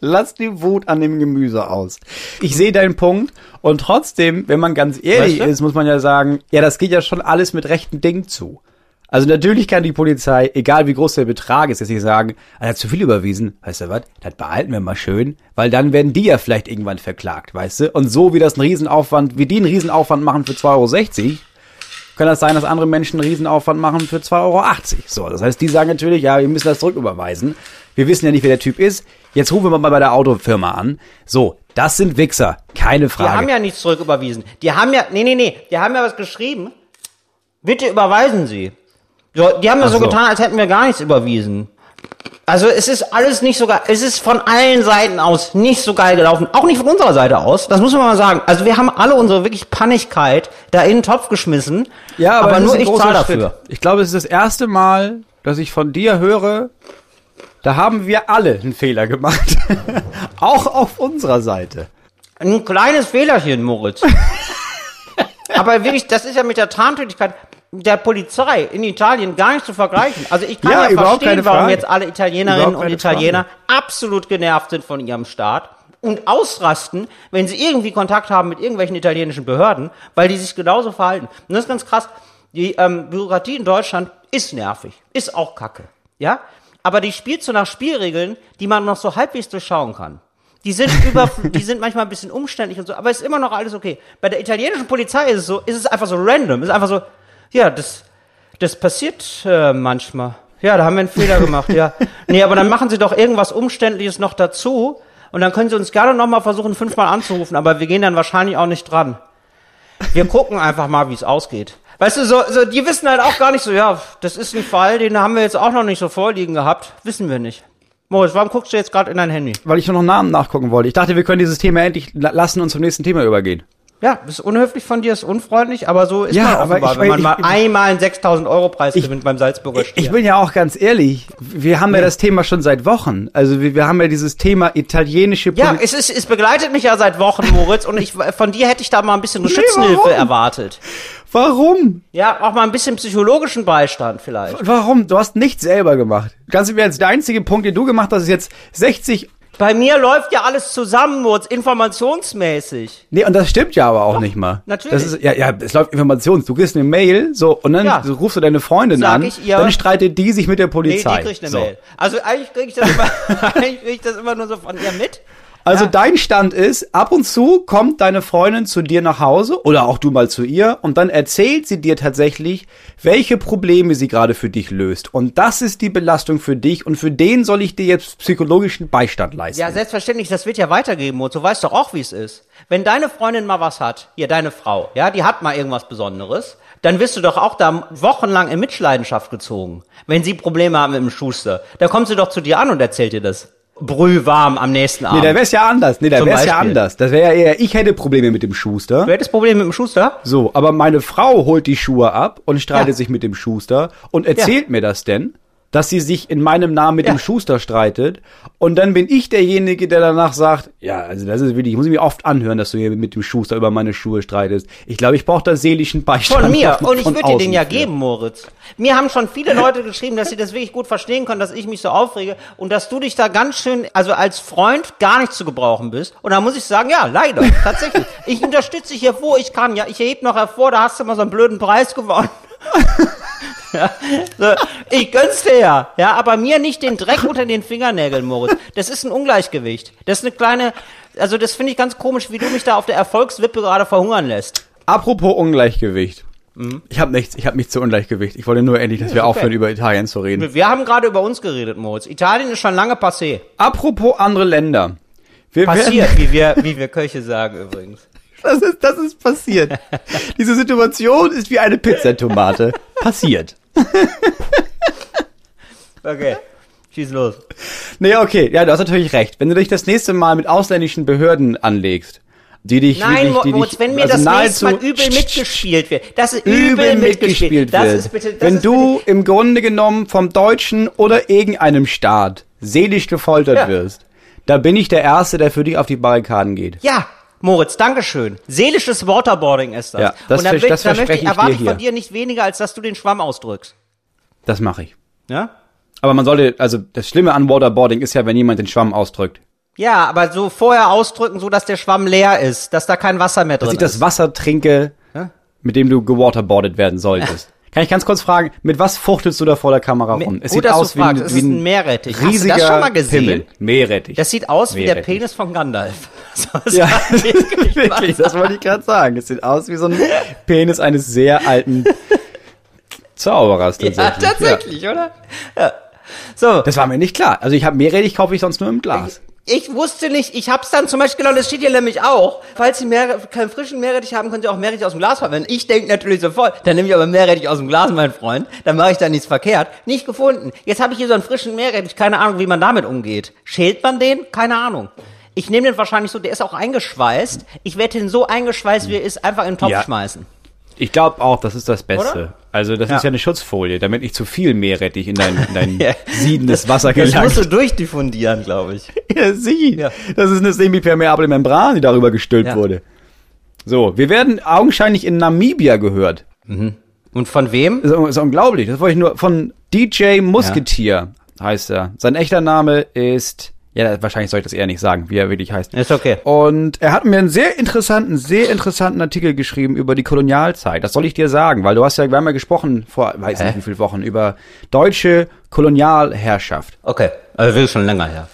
[SPEAKER 1] Lass die Wut an dem Gemüse aus. Ich sehe deinen Punkt und trotzdem, wenn man ganz ehrlich
[SPEAKER 2] Weißt du?
[SPEAKER 1] ist, muss man ja sagen, ja, das geht ja schon alles mit rechten Dingen zu. Also natürlich kann die Polizei, egal wie groß der Betrag ist, jetzt nicht sagen, er hat zu viel überwiesen, weißt du was, das behalten wir mal schön, weil dann werden die ja vielleicht irgendwann verklagt, weißt du? Und so wie das ein Riesenaufwand, wie die einen Riesenaufwand machen für 2,60 Euro, kann das sein, dass andere Menschen einen Riesenaufwand machen für 2,80 Euro. So, das heißt, die sagen natürlich, ja, wir müssen das zurücküberweisen. Wir wissen ja nicht, wer der Typ ist. Jetzt rufen wir mal bei der Autofirma an. So, das sind Wichser, keine
[SPEAKER 2] Die
[SPEAKER 1] Frage.
[SPEAKER 2] haben ja nichts zurücküberwiesen. Die haben ja, nee, nee, nee, die haben ja was geschrieben. Bitte überweisen Sie. So, die haben ja so
[SPEAKER 1] so.
[SPEAKER 2] getan, als hätten wir gar nichts überwiesen. Also es ist alles nicht so geil, es ist von allen Seiten aus nicht so geil gelaufen, auch nicht von unserer Seite aus, das muss man mal sagen. Also wir haben alle unsere wirklich Pannigkeit da in den Topf geschmissen,
[SPEAKER 1] ja, aber,
[SPEAKER 2] aber nur ich zahle dafür.
[SPEAKER 1] Ich glaube, es ist das erste Mal, dass ich von dir höre, da haben wir alle einen Fehler gemacht. Auch auf unserer Seite.
[SPEAKER 2] Ein kleines Fehlerchen, Moritz. Aber wirklich, das ist ja mit der Tarntätigkeit der Polizei in Italien gar nicht zu vergleichen. Also ich kann
[SPEAKER 1] Ja,
[SPEAKER 2] ja, verstehen, warum
[SPEAKER 1] Frage.
[SPEAKER 2] jetzt alle Italienerinnen und Italiener absolut genervt sind von ihrem Staat und ausrasten, wenn sie irgendwie Kontakt haben mit irgendwelchen italienischen Behörden, weil die sich genauso verhalten. Und das ist ganz krass. Die ähm, Bürokratie in Deutschland ist nervig, ist auch kacke. Ja? Aber die spielt so nach Spielregeln, die man noch so halbwegs durchschauen kann. Die sind über, die sind manchmal ein bisschen umständlich und so, aber ist immer noch alles okay. Bei der italienischen Polizei ist es so, ist es einfach so random, ist einfach so, ja, das, das passiert äh, manchmal. Ja, da haben wir einen Fehler gemacht, ja. Nee, aber dann machen Sie doch irgendwas Umständliches noch dazu und dann können Sie uns gerne nochmal versuchen, fünfmal anzurufen, aber wir gehen dann wahrscheinlich auch nicht dran. Wir gucken einfach mal, wie es ausgeht. Weißt du, so, so, die wissen halt auch gar nicht so, ja, das ist ein Fall, den haben wir jetzt auch noch nicht so vorliegen gehabt. Wissen wir nicht. Moritz, warum guckst du jetzt gerade in dein Handy?
[SPEAKER 1] Weil ich noch einen Namen nachgucken wollte. Ich dachte, wir können dieses Thema endlich la- lassen und zum nächsten Thema übergehen.
[SPEAKER 2] Ja, ist unhöflich von dir, ist unfreundlich, aber so ist
[SPEAKER 1] Ja,
[SPEAKER 2] man
[SPEAKER 1] aber
[SPEAKER 2] offenbar,
[SPEAKER 1] ich-
[SPEAKER 2] wenn man
[SPEAKER 1] ich-
[SPEAKER 2] mal
[SPEAKER 1] ich-
[SPEAKER 2] einmal einen 6000 Euro Preis gewinnt beim Salzburger
[SPEAKER 1] Ich,
[SPEAKER 2] Stier.
[SPEAKER 1] ich bin ja auch ganz ehrlich, wir haben ja, das Thema schon seit Wochen. Also wir, wir haben ja dieses Thema italienische
[SPEAKER 2] ja,
[SPEAKER 1] Poli-
[SPEAKER 2] es ist, es begleitet mich ja seit Wochen, Moritz, und ich, von dir hätte ich da mal ein bisschen Schützenhilfe
[SPEAKER 1] warum?
[SPEAKER 2] erwartet.
[SPEAKER 1] Warum?
[SPEAKER 2] Ja, auch mal ein bisschen psychologischen Beistand vielleicht.
[SPEAKER 1] Warum? Du hast nichts selber gemacht. Ganz im Ernst, der einzige Punkt, den du gemacht hast, ist jetzt 60.
[SPEAKER 2] Bei mir läuft ja alles zusammen, Moritz, informationsmäßig.
[SPEAKER 1] Nee, und das stimmt ja aber auch nicht mal.
[SPEAKER 2] natürlich.
[SPEAKER 1] Das ist, ja, ja, es läuft Informations. Du kriegst eine Mail, so, und dann
[SPEAKER 2] Ja.
[SPEAKER 1] so rufst du deine Freundin
[SPEAKER 2] Sag
[SPEAKER 1] an,
[SPEAKER 2] ihr-
[SPEAKER 1] dann streitet die sich mit der
[SPEAKER 2] Nee,
[SPEAKER 1] Polizei.
[SPEAKER 2] die kriegt eine
[SPEAKER 1] so.
[SPEAKER 2] Mail. Also eigentlich kriege ich, das immer- eigentlich krieg ich das immer nur so von ihr mit.
[SPEAKER 1] Also
[SPEAKER 2] Ja.
[SPEAKER 1] dein Stand ist, ab und zu kommt deine Freundin zu dir nach Hause oder auch du mal zu ihr und dann erzählt sie dir tatsächlich, welche Probleme sie gerade für dich löst. Und das ist die Belastung für dich und für den soll ich dir jetzt psychologischen Beistand leisten.
[SPEAKER 2] Ja, selbstverständlich, das wird ja weitergeben, Moritz. Du weißt doch auch, wie es ist. Wenn deine Freundin mal was hat, hier, deine Frau, ja, die hat mal irgendwas Besonderes, dann wirst du doch auch da wochenlang in Mitleidenschaft gezogen. Wenn sie Probleme haben mit dem Schuster, dann kommt sie doch zu dir an und erzählt dir das. Brühwarm am nächsten
[SPEAKER 1] nee,
[SPEAKER 2] Abend.
[SPEAKER 1] da wär's ja anders. Nee, da wär's ja anders. Das wäre ja eher, ich hätte Probleme mit dem Schuster.
[SPEAKER 2] du hättest Probleme mit dem Schuster?
[SPEAKER 1] So, aber meine Frau holt die Schuhe ab und streitet
[SPEAKER 2] Ja.
[SPEAKER 1] sich mit dem Schuster und erzählt mir das denn, dass sie sich in meinem Namen mit
[SPEAKER 2] Ja.
[SPEAKER 1] dem Schuster streitet. Und dann bin ich derjenige, der danach sagt, ja, also das ist wirklich, ich muss mir oft anhören, dass du hier mit dem Schuster über meine Schuhe streitest. Ich glaube, ich brauche da seelischen Beistand.
[SPEAKER 2] Von mir.
[SPEAKER 1] von-
[SPEAKER 2] Und ich würde dir den ja
[SPEAKER 1] für.
[SPEAKER 2] geben, Moritz. Mir haben schon viele Leute geschrieben, dass sie das wirklich gut verstehen können, dass ich mich so aufrege und dass du dich da ganz schön, also als Freund gar nicht zu gebrauchen bist. Und da muss ich sagen, ja, leider, tatsächlich. Ich unterstütze dich hier, wo ich kann. Ja, ich erhebe noch hervor, da hast du mal so einen blöden Preis gewonnen. Ja, so, ich gönn's dir ja, ja, aber mir nicht den Dreck unter den Fingernägeln, Moritz. Das ist ein Ungleichgewicht. Das ist eine kleine, also das finde ich ganz komisch, wie du mich da auf der Erfolgswippe gerade verhungern lässt.
[SPEAKER 1] Apropos Ungleichgewicht. Ich habe nichts, ich habe mich zu Ungleichgewicht. Ich wollte nur endlich, dass wir
[SPEAKER 2] okay.
[SPEAKER 1] aufhören, über Italien zu reden.
[SPEAKER 2] Wir haben gerade über uns geredet, Moritz. Italien ist schon lange passé.
[SPEAKER 1] Apropos andere Länder. Wir
[SPEAKER 2] Passiert, wie wir, wie wir Köche sagen übrigens.
[SPEAKER 1] Das ist, das ist passiert. Diese Situation ist wie eine Pizzatomate. Passiert.
[SPEAKER 2] Okay, schieß los.
[SPEAKER 1] Nee, okay, ja, du hast natürlich recht. Wenn du dich das nächste Mal mit ausländischen Behörden anlegst, die dich
[SPEAKER 2] Nein,
[SPEAKER 1] wirklich, die
[SPEAKER 2] Moritz,
[SPEAKER 1] dich,
[SPEAKER 2] wenn mir
[SPEAKER 1] also
[SPEAKER 2] das nächste Mal übel mitgespielt wird. Das ist
[SPEAKER 1] übel mitgespielt
[SPEAKER 2] Das
[SPEAKER 1] wird.
[SPEAKER 2] ist bitte, das
[SPEAKER 1] wenn
[SPEAKER 2] ist
[SPEAKER 1] du im Grunde genommen vom Deutschen oder irgendeinem Staat seelisch gefoltert
[SPEAKER 2] Ja.
[SPEAKER 1] wirst, da bin ich der Erste, der für dich auf die Barrikaden geht.
[SPEAKER 2] Ja, Moritz, Dankeschön. Seelisches Waterboarding ist das.
[SPEAKER 1] Ja, das
[SPEAKER 2] Und da,
[SPEAKER 1] vers-
[SPEAKER 2] will-
[SPEAKER 1] das
[SPEAKER 2] da möchte ich,
[SPEAKER 1] ich
[SPEAKER 2] erwarte ich von dir nicht weniger, als dass du den Schwamm ausdrückst.
[SPEAKER 1] Das mache ich.
[SPEAKER 2] Ja?
[SPEAKER 1] Aber man sollte, also das Schlimme an Waterboarding ist ja, wenn jemand den Schwamm ausdrückt.
[SPEAKER 2] Ja, aber so vorher ausdrücken, so dass der Schwamm leer ist, dass da kein Wasser mehr drin
[SPEAKER 1] Dass ich
[SPEAKER 2] ist.
[SPEAKER 1] das Wasser trinke,
[SPEAKER 2] Ja?
[SPEAKER 1] mit dem du gewaterboardet werden solltest. Kann ich ganz kurz fragen, mit was fuchtelst du da vor der Kamera rum?
[SPEAKER 2] Gut, dass du fragst. Es ist ein Meerrettich. Hast du das
[SPEAKER 1] riesiger
[SPEAKER 2] schon mal gesehen?
[SPEAKER 1] Pimmel. Meerrettich.
[SPEAKER 2] Das sieht aus wie der
[SPEAKER 1] Meerrettich.
[SPEAKER 2] Penis von Gandalf. So, das
[SPEAKER 1] Ja,
[SPEAKER 2] ich wirklich
[SPEAKER 1] das wollte ich gerade sagen. Es sieht aus wie so ein Penis eines sehr alten Zauberers tatsächlich.
[SPEAKER 2] Ja, tatsächlich, oder? Ja. So,
[SPEAKER 1] Das war mir nicht klar. Also ich habe Meerrettich kaufe ich sonst nur im Glas.
[SPEAKER 2] ich wusste nicht, ich hab's dann zum Beispiel genommen, das steht hier nämlich auch. Falls Sie Meer, keinen frischen Meerrettich haben, könnt ihr auch Meerrettich aus dem Glas verwenden. Ich denke natürlich sofort, dann nehme ich aber Meerrettich aus dem Glas, mein Freund. Dann mache ich da nichts verkehrt. Nicht gefunden. Jetzt habe ich hier so einen frischen Meerrettich, keine Ahnung, wie man damit umgeht. Schält man den? Keine Ahnung. Ich nehme den wahrscheinlich so, der ist auch eingeschweißt. Ich werde den so eingeschweißt, wie er ist, einfach in den Topf
[SPEAKER 1] Ja.
[SPEAKER 2] schmeißen.
[SPEAKER 1] Ich glaube auch, das ist das Beste.
[SPEAKER 2] Oder?
[SPEAKER 1] Also das
[SPEAKER 2] Ja.
[SPEAKER 1] ist ja eine Schutzfolie, damit nicht zu viel Meerrettich in dein, in dein
[SPEAKER 2] Ja.
[SPEAKER 1] siedendes Wasser
[SPEAKER 2] Das musst
[SPEAKER 1] gelangt.
[SPEAKER 2] du durchdiffundieren, glaube ich.
[SPEAKER 1] Ja, sie.
[SPEAKER 2] Ja.
[SPEAKER 1] Das ist eine semipermeable Membran, die darüber gestülpt
[SPEAKER 2] Ja.
[SPEAKER 1] wurde. So, wir werden augenscheinlich in Namibia gehört.
[SPEAKER 2] Und von wem?
[SPEAKER 1] Das ist, ist unglaublich. Das wollte ich nur von DJ Musketeer heißt er. Sein echter Name ist ja, wahrscheinlich soll ich das eher nicht sagen, wie er wirklich heißt.
[SPEAKER 2] Ist okay.
[SPEAKER 1] Und er hat mir einen sehr interessanten, sehr interessanten Artikel geschrieben über die Kolonialzeit. Das soll ich dir sagen, weil du hast ja, wir haben ja gesprochen vor, weiß
[SPEAKER 2] Hä?
[SPEAKER 1] nicht wie viele Wochen, über deutsche Kolonialherrschaft.
[SPEAKER 2] Okay. Also will schon länger her.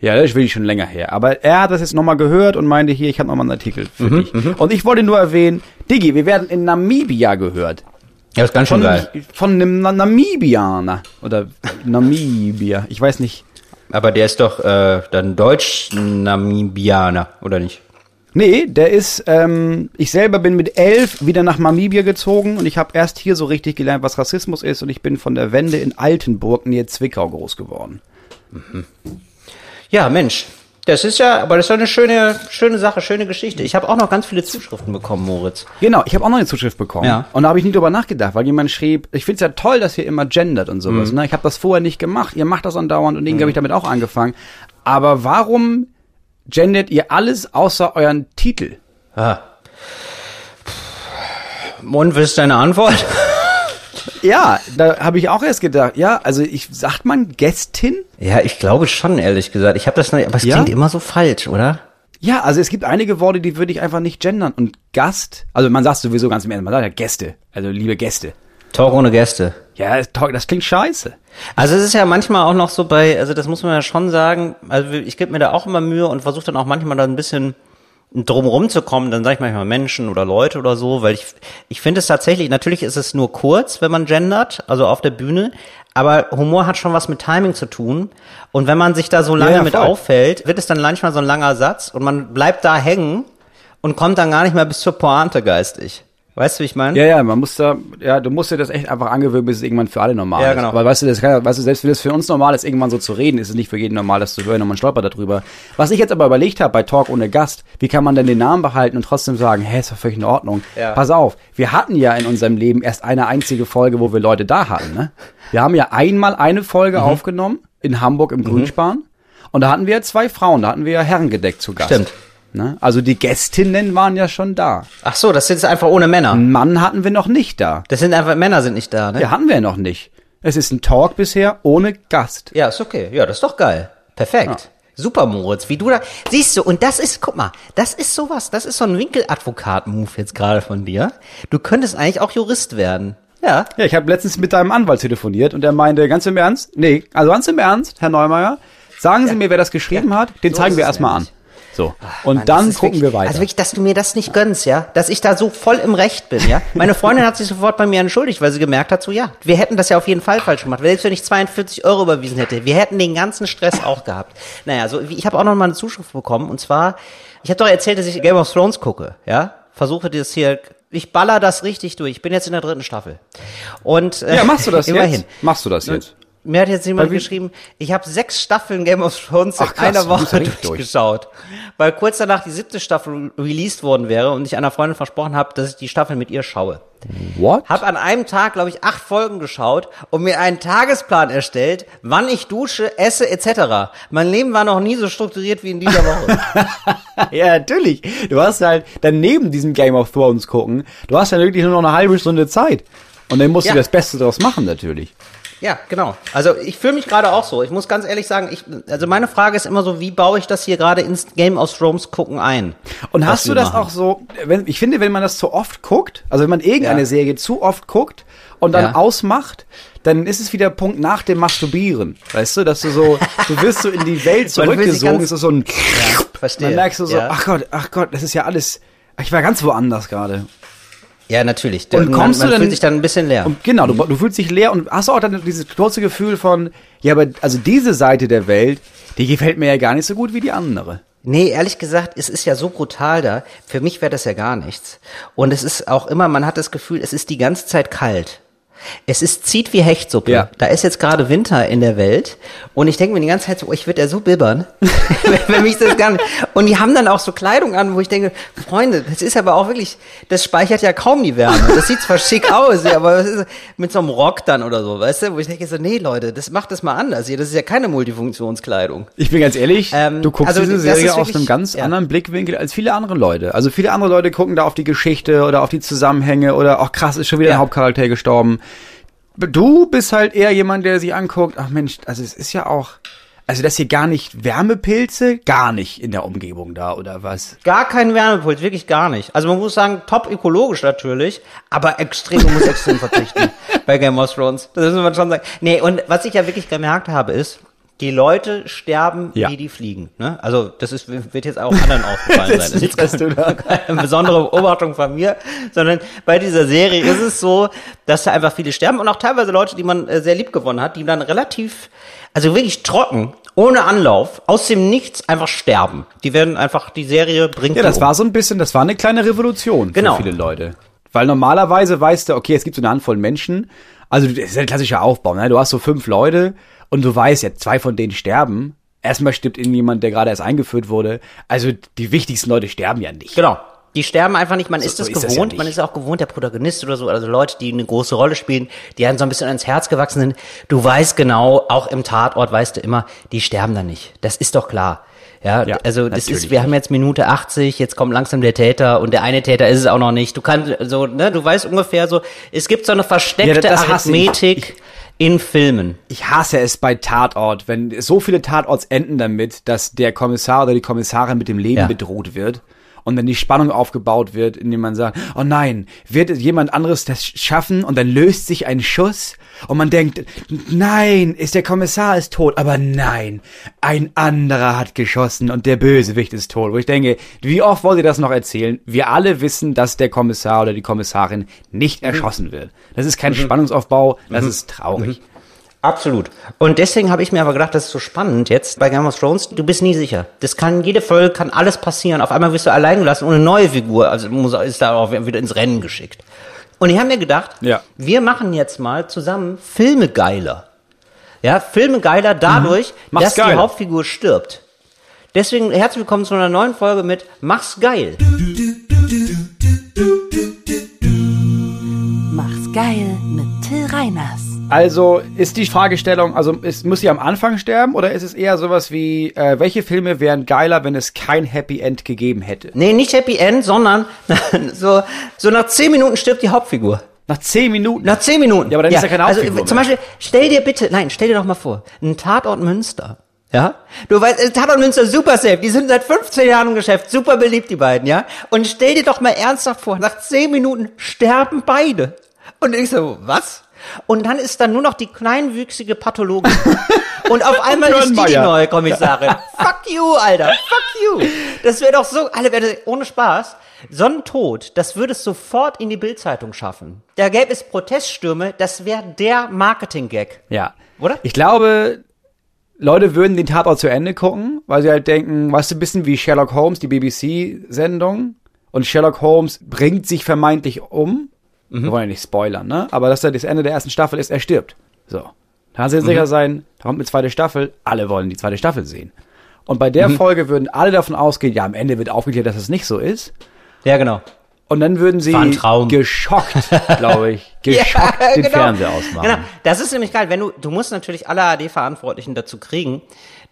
[SPEAKER 1] Ja, das ist wirklich schon länger her. Aber er hat das jetzt nochmal gehört und meinte, hier, ich habe nochmal einen Artikel für
[SPEAKER 2] Mhm,
[SPEAKER 1] dich. Und ich wollte nur erwähnen, Diggi, wir werden in Namibia gehört.
[SPEAKER 2] Ja, ist ganz
[SPEAKER 1] Von, von einem Na Namibianer. Oder Namibia. Ich weiß nicht.
[SPEAKER 2] Aber der ist doch äh, dann Deutsch-Namibianer, oder nicht?
[SPEAKER 1] Nee, der ist, ähm, ich selber bin mit elf wieder nach Namibia gezogen und ich habe erst hier so richtig gelernt, was Rassismus ist und ich bin von der Wende in Altenburg nähe Zwickau groß geworden.
[SPEAKER 2] Ja, Mensch. Das ist ja, aber das ist ja eine schöne, schöne Sache, schöne Geschichte. Ich habe auch noch ganz viele Zuschriften bekommen, Moritz.
[SPEAKER 1] Genau, ich habe auch noch eine Zuschrift bekommen.
[SPEAKER 2] Ja.
[SPEAKER 1] Und da habe ich nie drüber nachgedacht, weil jemand schrieb, ich find's ja toll, dass ihr immer gendert und sowas. Ne? Ich habe das vorher nicht gemacht. Ihr macht das andauernd und irgendwie habe ich damit auch angefangen. Aber warum gendert ihr alles außer euren Titel?
[SPEAKER 2] Ah. Und was ist deine Antwort?
[SPEAKER 1] Ja, da habe ich auch erst gedacht, ja, also ich sagt man Gästin?
[SPEAKER 2] Ja, ich glaube schon, ehrlich gesagt. Ich habe das nicht, aber es
[SPEAKER 1] Ja?
[SPEAKER 2] klingt immer so falsch, oder?
[SPEAKER 1] Ja, also es gibt einige Worte, die würde ich einfach nicht gendern. Und Gast, also man sagt sowieso ganz im Ernst, man sagt ja Gäste, also liebe Gäste.
[SPEAKER 2] Talk ohne Gäste.
[SPEAKER 1] Ja, das, das klingt scheiße.
[SPEAKER 2] Also es ist ja manchmal auch noch so bei, also das muss man ja schon sagen, also ich gebe mir da auch immer Mühe und versuche dann auch manchmal da ein bisschen drumrum zu kommen, dann sage ich manchmal Menschen oder Leute oder so, weil ich ich finde es tatsächlich, natürlich ist es nur kurz, wenn man gendert, also auf der Bühne, aber Humor hat schon was mit Timing zu tun und wenn man sich da so lange
[SPEAKER 1] Ja, ja,
[SPEAKER 2] mit auffällt, wird es dann manchmal so ein langer Satz und man bleibt da hängen und kommt dann gar nicht mehr bis zur Pointe geistig. Weißt du, wie ich meine?
[SPEAKER 1] Ja, ja, man muss da, ja, du musst dir das echt einfach angewöhnen, bis es irgendwann für alle normal
[SPEAKER 2] Ja,
[SPEAKER 1] ist.
[SPEAKER 2] genau.
[SPEAKER 1] Aber weißt du, das kann, ja- weißt du, selbst wenn es für uns normal ist, irgendwann so zu reden, ist es nicht für jeden normal, das zu hören und man stolpert darüber. Was ich jetzt aber überlegt habe bei Talk ohne Gast, wie kann man denn den Namen behalten und trotzdem sagen, hä, ist doch völlig in Ordnung.
[SPEAKER 2] Ja.
[SPEAKER 1] Pass auf, wir hatten ja in unserem Leben erst eine einzige Folge, wo wir Leute da hatten, ne? Wir haben ja einmal eine Folge
[SPEAKER 2] Mhm.
[SPEAKER 1] aufgenommen in Hamburg im Grünspan und da hatten wir zwei Frauen, da hatten wir ja Herrengedeck zu Gast.
[SPEAKER 2] Stimmt.
[SPEAKER 1] Ne? Also die Gästinnen waren ja schon da.
[SPEAKER 2] Ach so, das sind jetzt einfach ohne Männer.
[SPEAKER 1] Einen Mann hatten wir noch nicht da.
[SPEAKER 2] Das sind einfach Männer sind nicht da, ne?
[SPEAKER 1] Ja, hatten wir noch nicht. Es ist ein Talk bisher ohne Gast.
[SPEAKER 2] Ja, ist okay. Ja, das ist doch geil. Perfekt. Super, Moritz, wie du da, siehst du, und das ist, guck mal, das ist sowas, das ist so ein Winkeladvokat-Move jetzt gerade von dir. Du könntest eigentlich auch Jurist werden. Ja.
[SPEAKER 1] Ja, ich habe letztens mit deinem Anwalt telefoniert und der meinte, ganz im Ernst, nee, also ganz im Ernst, Herr Neumeier, sagen Sie mir, wer das geschrieben hat, den
[SPEAKER 2] So
[SPEAKER 1] zeigen wir erstmal an. So. Und
[SPEAKER 2] Mann,
[SPEAKER 1] dann gucken
[SPEAKER 2] wirklich,
[SPEAKER 1] wir weiter.
[SPEAKER 2] Also wirklich, dass du mir das nicht gönnst, ja? Dass ich da so voll im Recht bin, ja? Meine Freundin hat sich sofort bei mir entschuldigt, weil sie gemerkt hat, so ja, wir hätten das ja auf jeden Fall falsch gemacht. Selbst wenn ich 42 Euro überwiesen hätte, wir hätten den ganzen Stress auch gehabt. Naja, so ich habe auch noch mal eine Zuschrift bekommen und zwar, ich habe doch erzählt, dass ich Game of Thrones gucke, ja? Versuche das hier, ich baller das richtig durch. Ich bin jetzt in der dritten Staffel. Und äh,
[SPEAKER 1] ja, machst du das
[SPEAKER 2] immerhin.
[SPEAKER 1] jetzt? Machst du das jetzt?
[SPEAKER 2] Mir hat jetzt jemand geschrieben, ich habe sechs Staffeln Game of Thrones
[SPEAKER 1] Ach,
[SPEAKER 2] in
[SPEAKER 1] krass,
[SPEAKER 2] einer Woche
[SPEAKER 1] richtig durch.
[SPEAKER 2] durchgeschaut. Weil kurz danach die siebte Staffel released worden wäre und ich einer Freundin versprochen habe, dass ich die Staffel mit ihr schaue.
[SPEAKER 1] What?
[SPEAKER 2] Hab an einem Tag, glaube ich, acht Folgen geschaut und mir einen Tagesplan erstellt, wann ich dusche, esse etc. Mein Leben war noch nie so strukturiert wie in dieser Woche.
[SPEAKER 1] Ja, natürlich. Du hast halt dann neben diesem Game of Thrones gucken, du hast dann wirklich nur noch eine halbe Stunde Zeit. Und dann musst
[SPEAKER 2] Ja.
[SPEAKER 1] du das Beste daraus machen, natürlich.
[SPEAKER 2] Ja, genau. Also ich fühle mich gerade auch so. Ich muss ganz ehrlich sagen, ich, also meine Frage ist immer so, wie baue ich das hier gerade ins Game of Thrones gucken ein?
[SPEAKER 1] Und hast du das
[SPEAKER 2] machen?
[SPEAKER 1] auch so, wenn, ich finde, wenn man das zu oft guckt, also wenn man irgendeine
[SPEAKER 2] Ja.
[SPEAKER 1] Serie zu oft guckt und dann
[SPEAKER 2] Ja.
[SPEAKER 1] ausmacht, dann ist es wieder Punkt nach dem Masturbieren. Weißt du, dass du so, du wirst so in die Welt zurückgesogen, es ist so ein,
[SPEAKER 2] verstehe.
[SPEAKER 1] dann merkst du so,
[SPEAKER 2] Ja.
[SPEAKER 1] ach Gott, ach Gott, das ist ja alles, ich war ganz woanders gerade.
[SPEAKER 2] Ja, natürlich.
[SPEAKER 1] Und
[SPEAKER 2] man,
[SPEAKER 1] kommst
[SPEAKER 2] man
[SPEAKER 1] du dann-
[SPEAKER 2] fühlt sich dann ein bisschen leer.
[SPEAKER 1] Und genau, du, du fühlst dich leer und hast auch dann dieses kurze Gefühl von, ja, aber also diese Seite der Welt, die gefällt mir ja gar nicht so gut wie die andere.
[SPEAKER 2] Nee, ehrlich gesagt, es ist ja so brutal da. Für mich wäre das ja gar nichts. Und es ist auch immer, man hat das Gefühl, es ist die ganze Zeit kalt. Es ist zieht wie Hechtsuppe.
[SPEAKER 1] Ja.
[SPEAKER 2] Da ist jetzt gerade Winter in der Welt und ich denke mir die ganze Zeit so, oh, ich würde ja so bibbern, wenn mich das gar nicht. Und die haben dann auch so Kleidung an, wo ich denke, Freunde, das ist aber auch wirklich, das speichert ja kaum die Wärme. Das sieht zwar schick aus, aber mit so einem Rock dann oder so, weißt du, wo ich denke so, nee Leute, das macht das mal anders hier. Das ist ja keine Multifunktionskleidung.
[SPEAKER 1] Ich bin ganz ehrlich,
[SPEAKER 2] Ähm,
[SPEAKER 1] du guckst
[SPEAKER 2] also
[SPEAKER 1] diese Serie
[SPEAKER 2] ist
[SPEAKER 1] aus
[SPEAKER 2] wirklich-
[SPEAKER 1] einem ganz
[SPEAKER 2] ja.
[SPEAKER 1] anderen Blickwinkel als viele andere Leute. Also viele andere Leute gucken da auf die Geschichte oder auf die Zusammenhänge oder auch krass, ist schon wieder
[SPEAKER 2] Ja.
[SPEAKER 1] ein Hauptcharakter gestorben. Du bist halt eher jemand, der sich anguckt, ach Mensch, also es ist ja auch, also das hier gar nicht Wärmepilze, gar nicht in der Umgebung da oder was?
[SPEAKER 2] Gar kein Wärmepuls, wirklich gar nicht. Also man muss sagen, top ökologisch natürlich, aber extrem, man muss extrem verzichten bei Game of Thrones. Das muss man schon sagen. Nee, und was ich ja wirklich gemerkt habe, ist, die Leute sterben,
[SPEAKER 1] Ja.
[SPEAKER 2] wie die fliegen. Ne? Also das ist, wird jetzt auch anderen aufgefallen
[SPEAKER 1] Das
[SPEAKER 2] sein. Das
[SPEAKER 1] ist
[SPEAKER 2] keine besondere Beobachtung von mir, sondern bei dieser Serie ist es so, dass da einfach viele sterben und auch teilweise Leute, die man äh, sehr lieb gewonnen hat, die dann relativ, also wirklich trocken, ohne Anlauf, aus dem Nichts einfach sterben. Die werden einfach, die Serie bringt
[SPEAKER 1] Ja, das
[SPEAKER 2] um.
[SPEAKER 1] war so ein bisschen, das war eine kleine Revolution
[SPEAKER 2] Genau.
[SPEAKER 1] für viele Leute. Weil normalerweise weißt du, okay, es gibt so eine Handvoll Menschen. Also das ist ja ein klassischer Aufbau, ne? Du hast so fünf Leute und du weißt ja, zwei von denen sterben. Erstmal stirbt irgendjemand, der gerade erst eingeführt wurde. Also die wichtigsten Leute sterben ja nicht.
[SPEAKER 2] Genau. Die sterben einfach nicht, man ist
[SPEAKER 1] so
[SPEAKER 2] das
[SPEAKER 1] ist das
[SPEAKER 2] gewohnt,
[SPEAKER 1] ja
[SPEAKER 2] man ist auch gewohnt, der Protagonist oder so, also Leute, die eine große Rolle spielen, die einem so ein bisschen ans Herz gewachsen sind. Du weißt genau, auch im Tatort weißt du immer, die sterben da nicht. Das ist doch klar. Ja,
[SPEAKER 1] Ja,
[SPEAKER 2] also das ist, wir haben jetzt Minute 80, jetzt kommt langsam der Täter und der eine Täter ist es auch noch nicht. Du kannst so, ne, du weißt ungefähr so, es gibt so eine versteckte
[SPEAKER 1] das hasse ich.
[SPEAKER 2] Arithmetik in Filmen.
[SPEAKER 1] Ich hasse es bei Tatort, wenn so viele Tatorts enden damit, dass der Kommissar oder die Kommissarin mit dem Leben
[SPEAKER 2] Ja.
[SPEAKER 1] bedroht wird. Und dann die Spannung aufgebaut wird, indem man sagt, oh nein, wird jemand anderes das schaffen? Und dann löst sich ein Schuss und man denkt, nein, ist der Kommissar ist tot, aber nein, ein anderer hat geschossen und der Bösewicht ist tot. Wo ich denke, wie oft wollt ihr das noch erzählen? Wir alle wissen, dass der Kommissar oder die Kommissarin nicht erschossen wird. Das ist kein Spannungsaufbau, das ist traurig.
[SPEAKER 2] Absolut. Und deswegen habe ich mir aber gedacht, das ist so spannend jetzt bei Game of Thrones. Du bist nie sicher. Das kann jede Folge kann alles passieren. Auf einmal wirst du allein gelassen und eine neue Figur, also muss, ist da auch wieder ins Rennen geschickt. Und ich habe mir gedacht,
[SPEAKER 1] Ja.
[SPEAKER 2] wir machen jetzt mal zusammen Filme geiler. Ja, Filme geiler dadurch,
[SPEAKER 1] Mach's
[SPEAKER 2] dass die
[SPEAKER 1] geiler.
[SPEAKER 2] Hauptfigur stirbt. Deswegen herzlich willkommen zu einer neuen Folge mit Mach's geil.
[SPEAKER 3] Mach's geil mit Till Reiners.
[SPEAKER 1] Also ist die Fragestellung, also ist, muss sie am Anfang sterben oder ist es eher sowas wie, äh, welche Filme wären geiler, wenn es kein Happy End gegeben hätte?
[SPEAKER 2] Nee, nicht Happy End, sondern so, so nach zehn Minuten stirbt die Hauptfigur.
[SPEAKER 1] Nach zehn Minuten.
[SPEAKER 2] Nach zehn Minuten.
[SPEAKER 1] Ja, aber dann ist ja keine
[SPEAKER 2] Also
[SPEAKER 1] Hauptfigur
[SPEAKER 2] zum
[SPEAKER 1] mehr.
[SPEAKER 2] Beispiel, stell dir bitte, nein, stell dir doch mal vor, ein Tatort Münster. Ja? Du weißt, äh, Tatort Münster super safe. Die sind seit 15 Jahren im Geschäft. Super beliebt, die beiden, ja? Und stell dir doch mal ernsthaft vor, nach 10 Minuten sterben beide. Und ich so, was? Und dann ist dann nur noch die kleinwüchsige Pathologin. Und auf einmal ist die die neue Kommissarin. Fuck you, Alter. Fuck you. Das wäre doch so, alle wäre ohne Spaß. So ein Tod, das würde es sofort in die Bildzeitung schaffen. Da gäbe es Proteststürme, das wäre der Marketing-Gag.
[SPEAKER 1] Ja.
[SPEAKER 2] Oder?
[SPEAKER 1] Ich glaube, Leute würden den Tatort zu Ende gucken, weil sie halt denken, weißt du, ein bisschen wie Sherlock Holmes, die BBC-Sendung. Und Sherlock Holmes bringt sich vermeintlich um. Wir wollen ja nicht spoilern, ne? Aber dass er das Ende der ersten Staffel ist, er stirbt. So. Da kann sie sicher sein, da kommt eine zweite Staffel, alle wollen die zweite Staffel sehen. Und bei der Folge würden alle davon ausgehen, ja, am Ende wird aufgeklärt, dass es nicht so ist.
[SPEAKER 2] Ja, genau.
[SPEAKER 1] Und dann würden sie geschockt, glaube ich, geschockt
[SPEAKER 2] Ja,
[SPEAKER 1] den
[SPEAKER 2] genau.
[SPEAKER 1] Fernseher ausmachen.
[SPEAKER 2] Genau. Das ist nämlich geil, wenn du, du musst natürlich alle ARD-Verantwortlichen dazu kriegen,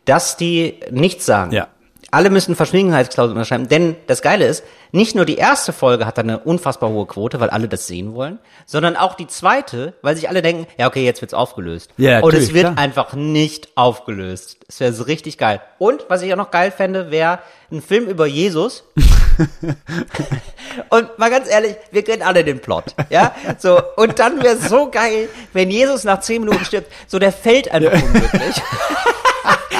[SPEAKER 2] dass die nichts sagen.
[SPEAKER 1] Ja.
[SPEAKER 2] Alle müssen Verschwiegenheitsklauseln unterschreiben, denn das Geile ist, nicht nur die erste Folge hat eine unfassbar hohe Quote, weil alle das sehen wollen, sondern auch die zweite, weil sich alle denken, ja okay, jetzt wird's aufgelöst.
[SPEAKER 1] Ja,
[SPEAKER 2] Und es wird
[SPEAKER 1] klar.
[SPEAKER 2] einfach nicht aufgelöst. Das wäre so richtig geil. Und was ich auch noch geil fände, wäre ein Film über Jesus. Und mal ganz ehrlich, wir kennen alle den Plot, ja? So, und dann wäre es so geil, wenn Jesus nach zehn Minuten stirbt, so der fällt einfach unglücklich.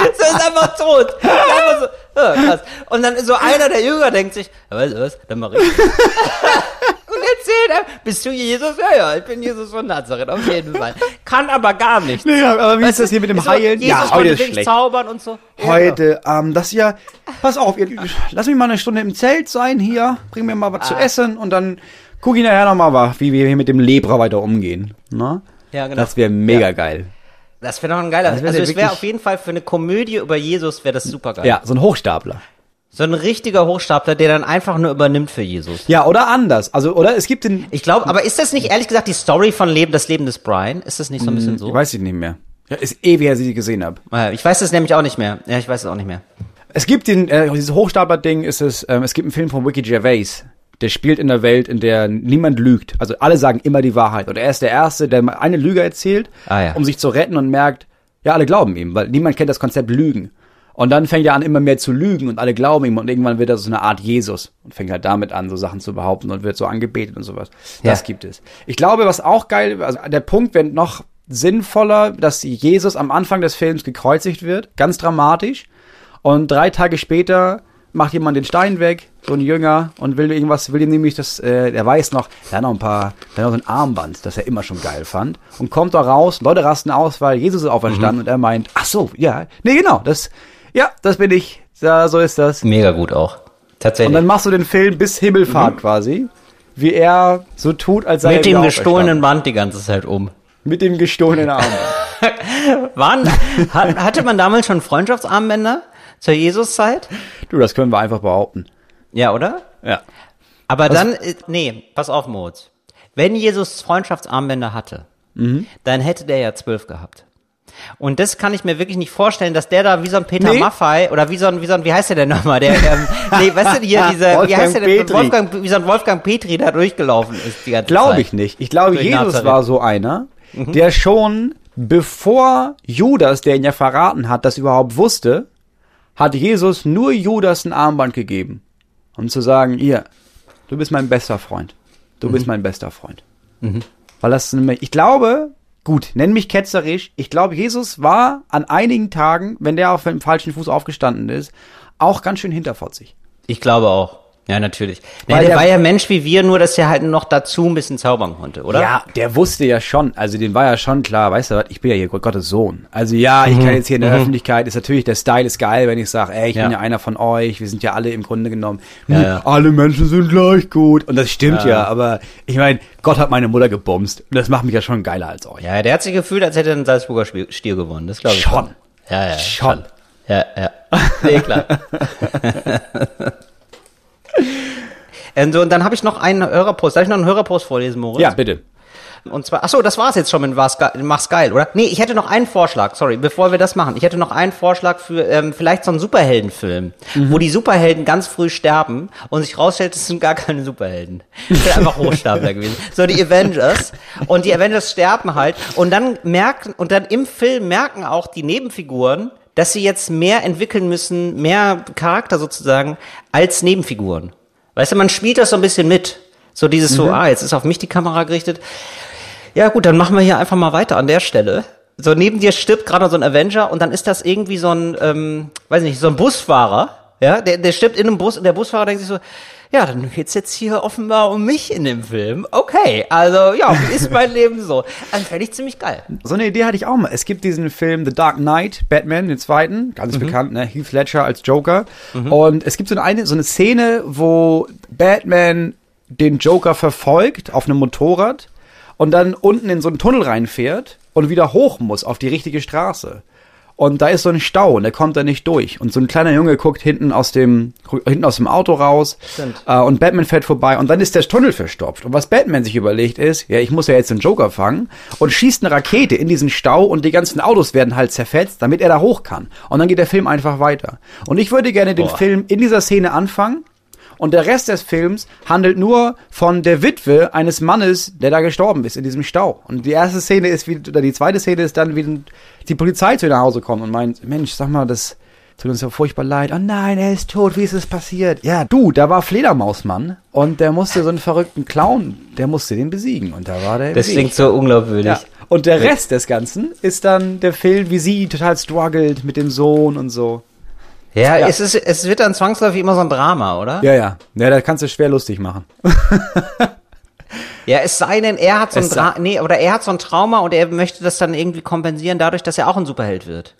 [SPEAKER 2] so ist einfach tot. Ist einfach so, ja, krass. Und dann so einer der Jünger denkt sich, ja, weißt du was, dann mach ich. Und erzählt er, bist du Jesus? Ja, ja, ich bin Jesus von Nazareth, auf jeden Fall. Kann aber gar nicht.
[SPEAKER 1] Nee, aber wie ist das hier mit dem
[SPEAKER 2] so,
[SPEAKER 1] Heilen?
[SPEAKER 2] Jesus
[SPEAKER 1] ja, heute ist schlecht.
[SPEAKER 2] zaubern und so. Ja,
[SPEAKER 1] Heute, ähm, das ja, pass auf, ihr, lass mich mal eine Stunde im Zelt sein hier, bring mir mal was
[SPEAKER 2] Ah.
[SPEAKER 1] zu essen und dann guck ich nachher nochmal, wie wir hier mit dem Lepra weiter umgehen. Ne?
[SPEAKER 2] Ja, genau.
[SPEAKER 1] Das wäre mega geil.
[SPEAKER 2] Das wäre doch ein geiler.
[SPEAKER 1] Das wär
[SPEAKER 2] also es wäre auf jeden Fall für eine Komödie über Jesus wäre das super geil.
[SPEAKER 1] Ja, so ein Hochstapler.
[SPEAKER 2] So ein richtiger Hochstapler, der dann einfach nur übernimmt für Jesus.
[SPEAKER 1] Ja, oder anders. Also, oder es gibt den,
[SPEAKER 2] Ich glaube, aber ist das nicht ehrlich gesagt die Story von Leben, das Leben des Brian? Ist das nicht so ein bisschen so?
[SPEAKER 1] ich weiß ich nicht mehr. Ja, ist ewig, her, als ich sie gesehen habe.
[SPEAKER 2] Ich weiß das nämlich auch nicht mehr. Ja, ich weiß es auch nicht mehr.
[SPEAKER 1] Es gibt den, äh, dieses Hochstapler-Ding ist es, ähm, es gibt einen Film von Ricky Gervais. Der spielt in einer Welt, in der niemand lügt. Also alle sagen immer die Wahrheit. Und er ist der Erste, der mal eine Lüge erzählt,
[SPEAKER 2] Ah, ja.
[SPEAKER 1] um sich zu retten und merkt, ja, alle glauben ihm, weil niemand kennt das Konzept Lügen. Und dann fängt er an, immer mehr zu lügen und alle glauben ihm und irgendwann wird er so eine Art Jesus und fängt halt damit an, so Sachen zu behaupten und wird so angebetet und sowas. Das
[SPEAKER 2] Ja.
[SPEAKER 1] gibt es. Ich glaube, was auch geil, also der Punkt wird noch sinnvoller, dass Jesus am Anfang des Films gekreuzigt wird, ganz dramatisch. Und drei Tage später macht jemand den Stein weg, so ein Jünger, und will irgendwas, will ihm nämlich das, äh, der weiß noch, der hat noch ein paar, der hat noch so ein Armband, das er immer schon geil fand, und kommt da raus, Leute rasten aus, weil Jesus ist auferstanden, und er meint, ach so, ja, nee, genau, das, ja, das bin ich, ja, so ist das.
[SPEAKER 2] Mega gut auch. Tatsächlich.
[SPEAKER 1] Und dann machst du den Film bis Himmelfahrt quasi, wie er so tut, als sei
[SPEAKER 2] Mit
[SPEAKER 1] er
[SPEAKER 2] dem
[SPEAKER 1] wieder
[SPEAKER 2] gestohlenen Band die ganze Zeit um.
[SPEAKER 1] Mit dem gestohlenen Armband.
[SPEAKER 2] Waren, hat, hatte man damals schon Freundschaftsarmbänder zur Jesuszeit?
[SPEAKER 1] du, das können wir einfach behaupten.
[SPEAKER 2] Ja, oder?
[SPEAKER 1] Ja.
[SPEAKER 2] Aber dann, äh, nee, pass auf, Moritz. Wenn Jesus Freundschaftsarmbänder hatte,
[SPEAKER 1] Mhm.
[SPEAKER 2] dann hätte der ja zwölf gehabt. Und das kann ich mir wirklich nicht vorstellen, dass der da wie so ein Peter
[SPEAKER 1] Nee.
[SPEAKER 2] Maffei oder wie so ein, wie so ein, wie heißt der denn nochmal? Der, ähm, nee, weißt du, hier, dieser, wie heißt der denn?
[SPEAKER 1] Petri.
[SPEAKER 2] Wolfgang, wie so ein Wolfgang Petri da durchgelaufen ist die ganze
[SPEAKER 1] Glaube
[SPEAKER 2] Zeit.
[SPEAKER 1] ich nicht. Ich glaube,
[SPEAKER 2] Durch
[SPEAKER 1] Jesus
[SPEAKER 2] Nazareth.
[SPEAKER 1] war so einer,
[SPEAKER 2] Mhm.
[SPEAKER 1] der schon bevor Judas, der ihn ja verraten hat, das überhaupt wusste, hat Jesus nur Judas ein Armband gegeben. Um zu sagen, ihr, du bist mein bester Freund. Du
[SPEAKER 2] Mhm.
[SPEAKER 1] bist mein bester Freund. Weil das, nämlich- ich glaube, gut, nenn mich ketzerisch, ich glaube, Jesus war an einigen Tagen, wenn der auf dem falschen Fuß aufgestanden ist, auch ganz schön hinterfotzig.
[SPEAKER 2] Ich glaube auch. Ja, natürlich. Nee,
[SPEAKER 1] Weil
[SPEAKER 2] der,
[SPEAKER 1] der-
[SPEAKER 2] war ja Mensch wie wir, nur dass er halt noch dazu ein bisschen zaubern konnte, oder?
[SPEAKER 1] Ja, der wusste ja schon, also dem war ja schon klar, weißt du was, ich bin ja hier Gottes Sohn. Also ja, ich kann jetzt hier in der Öffentlichkeit, ist natürlich, der Style ist geil, wenn ich sage, ey, ich
[SPEAKER 2] Ja.
[SPEAKER 1] bin ja einer von euch, wir sind ja alle im Grunde genommen,
[SPEAKER 2] Ja, ja.
[SPEAKER 1] alle Menschen sind gleich gut. Und das stimmt ja, aber ich meine, Gott hat meine Mutter gebumst. Und das macht mich ja schon geiler als euch.
[SPEAKER 2] Ja, der hat sich gefühlt, als hätte er einen Salzburger Stier gewonnen. Das glaube ich
[SPEAKER 1] Schon.
[SPEAKER 2] Ja, ja.
[SPEAKER 1] Schon.
[SPEAKER 2] Ja, ja. Nee, klar. und, so, und dann habe ich noch einen Hörerpost. Darf ich noch einen Hörerpost vorlesen, Moritz?
[SPEAKER 1] Ja, bitte.
[SPEAKER 2] Und zwar, ach so, das war's jetzt schon mit Mach's Geil, Mach's Geil, oder? Nee, ich hätte noch einen Vorschlag, sorry, bevor wir das machen. Ich hätte noch einen Vorschlag für ähm, vielleicht so einen Superheldenfilm,
[SPEAKER 1] Mhm.
[SPEAKER 2] wo die Superhelden ganz früh sterben und sich rausstellt, es sind gar keine Superhelden. Das wäre einfach Hochstapler gewesen. So die Avengers. Und die Avengers sterben halt. Und dann merken, und dann im Film merken auch die Nebenfiguren, dass sie jetzt mehr entwickeln müssen, mehr Charakter sozusagen, als Nebenfiguren. Weißt du, man spielt das so ein bisschen mit. So dieses so, ah, jetzt ist auf mich die Kamera gerichtet. Ja gut, dann machen wir hier einfach mal weiter an der Stelle. So neben dir stirbt gerade so ein Avenger und dann ist das irgendwie so ein, ähm, weiß nicht, so ein Busfahrer, Ja, der, der stirbt in einem Bus und der Busfahrer denkt sich so, ja, dann geht's jetzt hier offenbar um mich in dem Film. Okay, also ja, wie ist mein Leben so? Also fände ich ziemlich geil.
[SPEAKER 1] So eine Idee hatte ich auch mal. Es gibt diesen Film The Dark Knight, Batman, den zweiten, ganz
[SPEAKER 2] Mhm.
[SPEAKER 1] bekannt, ne? Heath Ledger als Joker. Und es gibt so eine, so eine Szene, wo Batman den Joker verfolgt auf einem Motorrad und dann unten in so einen Tunnel reinfährt und wieder hoch muss auf die richtige Straße. Und da ist so ein Stau und der kommt da nicht durch. Und so ein kleiner Junge guckt hinten aus dem, hinten aus dem Auto raus. Äh, und Batman fährt vorbei und dann ist der Tunnel verstopft. Und was Batman sich überlegt ist, ja, ich muss ja jetzt den Joker fangen und schießt eine Rakete in diesen Stau und die ganzen Autos werden halt zerfetzt, damit er da hoch kann. Und dann geht der Film einfach weiter. Und ich würde gerne den
[SPEAKER 2] Boah.
[SPEAKER 1] Film in dieser Szene anfangen. Und der Rest des Films handelt nur von der Witwe eines Mannes, der da gestorben ist in diesem Stau. Und die erste Szene ist wie, oder die zweite Szene ist dann, wie die Polizei zu ihr nach Hause kommt und meint, Mensch, sag mal, das tut uns ja furchtbar leid. Oh nein, er ist tot, wie ist es passiert? Ja, du, da war Fledermausmann und der musste so einen verrückten Clown, der musste den besiegen. Und da war der
[SPEAKER 2] Das klingt so unglaubwürdig.
[SPEAKER 1] Ja. Und der Rest des Ganzen ist dann der Film, wie sie total struggelt mit dem Sohn und so.
[SPEAKER 2] Ja,
[SPEAKER 1] Ja.
[SPEAKER 2] Es, ist, es wird dann zwangsläufig immer so ein Drama, oder?
[SPEAKER 1] Ja, ja. Ja, da kannst du schwer lustig machen.
[SPEAKER 2] Ja, es sei denn, er hat so ein Dra nee, oder er hat so ein Trauma und er möchte das dann irgendwie kompensieren dadurch, dass er auch ein Superheld wird.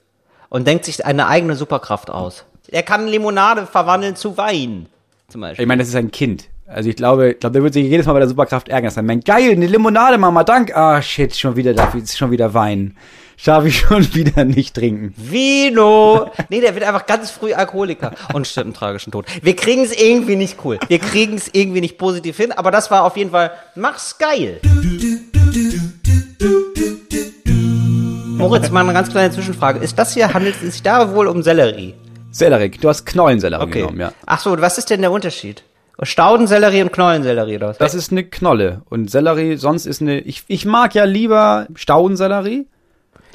[SPEAKER 2] Und denkt sich eine eigene Superkraft aus. Er kann Limonade verwandeln zu Wein. Zum Beispiel.
[SPEAKER 1] Ich meine, das ist ein Kind. Also ich glaube, ich glaube, der wird sich jedes Mal bei der Superkraft ärgern. Dann mein geil, eine Limonade, Mama, dank. Ah, shit, schon wieder darf ich schon wieder weinen. Darf ich schon wieder nicht trinken.
[SPEAKER 2] Vino! Nee, der wird einfach ganz früh Alkoholiker und stirbt einen tragischen Tod. Wir kriegen es irgendwie nicht cool. Wir kriegen es irgendwie nicht positiv hin, aber das war auf jeden Fall, mach's geil. Moritz, mal eine ganz kleine Zwischenfrage. Ist das hier, handelt es sich da wohl um Sellerie?
[SPEAKER 1] Sellerie, du hast Knollensellerie genommen, ja.
[SPEAKER 2] Ach so, was ist denn der Unterschied? Staudensellerie und Knollensellerie oder was?
[SPEAKER 1] Das ist eine Knolle. Und Sellerie, sonst ist eine, ich, ich mag ja lieber Staudensellerie.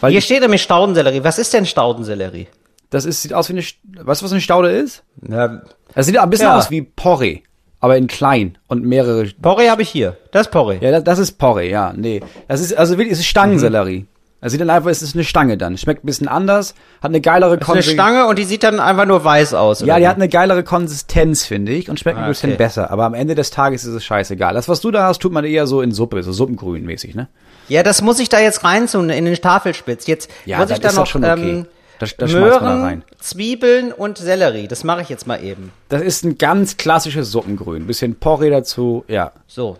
[SPEAKER 1] Weil
[SPEAKER 2] Hier steht nämlich Staudensellerie. Was ist denn Staudensellerie?
[SPEAKER 1] das ist, sieht aus wie eine, weißt du, was eine Staude ist?
[SPEAKER 2] Ja,
[SPEAKER 1] Das sieht ein bisschen
[SPEAKER 2] Ja.
[SPEAKER 1] aus wie Porree. Aber in klein und mehrere.
[SPEAKER 2] Porree habe ich hier. Das ist Porree.
[SPEAKER 1] Ja, das, das ist Porree, ja, nee. Das ist, also wirklich, es ist Stangensellerie. Es sieht dann einfach, es ist eine Stange dann. Schmeckt ein bisschen anders, hat eine geilere
[SPEAKER 2] ist eine
[SPEAKER 1] Konsistenz.
[SPEAKER 2] Stange und die sieht dann einfach nur weiß aus.
[SPEAKER 1] Ja, die
[SPEAKER 2] wie?
[SPEAKER 1] hat eine geilere Konsistenz, finde ich, und schmeckt ein
[SPEAKER 2] Ah,
[SPEAKER 1] bisschen
[SPEAKER 2] okay.
[SPEAKER 1] besser. Aber am Ende des Tages ist es scheißegal. Das, was du da hast, tut man eher so in Suppe, so Suppengrün mäßig, ne?
[SPEAKER 2] Ja, das muss ich da jetzt reintun in den Tafelspitz. Jetzt
[SPEAKER 1] Ja,
[SPEAKER 2] muss ich da noch
[SPEAKER 1] schon okay.
[SPEAKER 2] ähm,
[SPEAKER 1] Das- das
[SPEAKER 2] Möhren,
[SPEAKER 1] rein.
[SPEAKER 2] Zwiebeln und Sellerie. Das mache ich jetzt mal eben.
[SPEAKER 1] Das ist ein ganz klassisches Suppengrün. Bisschen Porree dazu, ja.
[SPEAKER 2] So.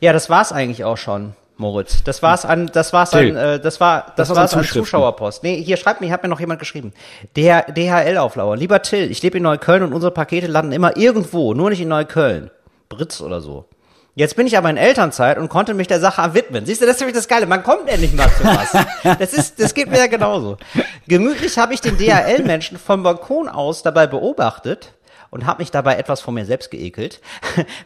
[SPEAKER 2] Ja, das war's eigentlich auch schon, Moritz. Das war's an, das war's an, äh, das war, das,
[SPEAKER 1] das war's an.
[SPEAKER 2] Zuschauerpost. Nee, hier schreibt mir, hat mir noch jemand geschrieben. Der DHL-Auflauer. Lieber Till, ich lebe in Neukölln und unsere Pakete landen immer irgendwo, nur nicht in Neukölln. Britz oder so. Jetzt bin ich aber in Elternzeit und konnte mich der Sache widmen. Siehst du, das ist nämlich das Geile. Man kommt endlich mal zu was. Das ist, das geht mir ja genauso. Gemütlich habe ich den DHL-Menschen vom Balkon aus dabei beobachtet und habe mich dabei etwas von mir selbst geekelt,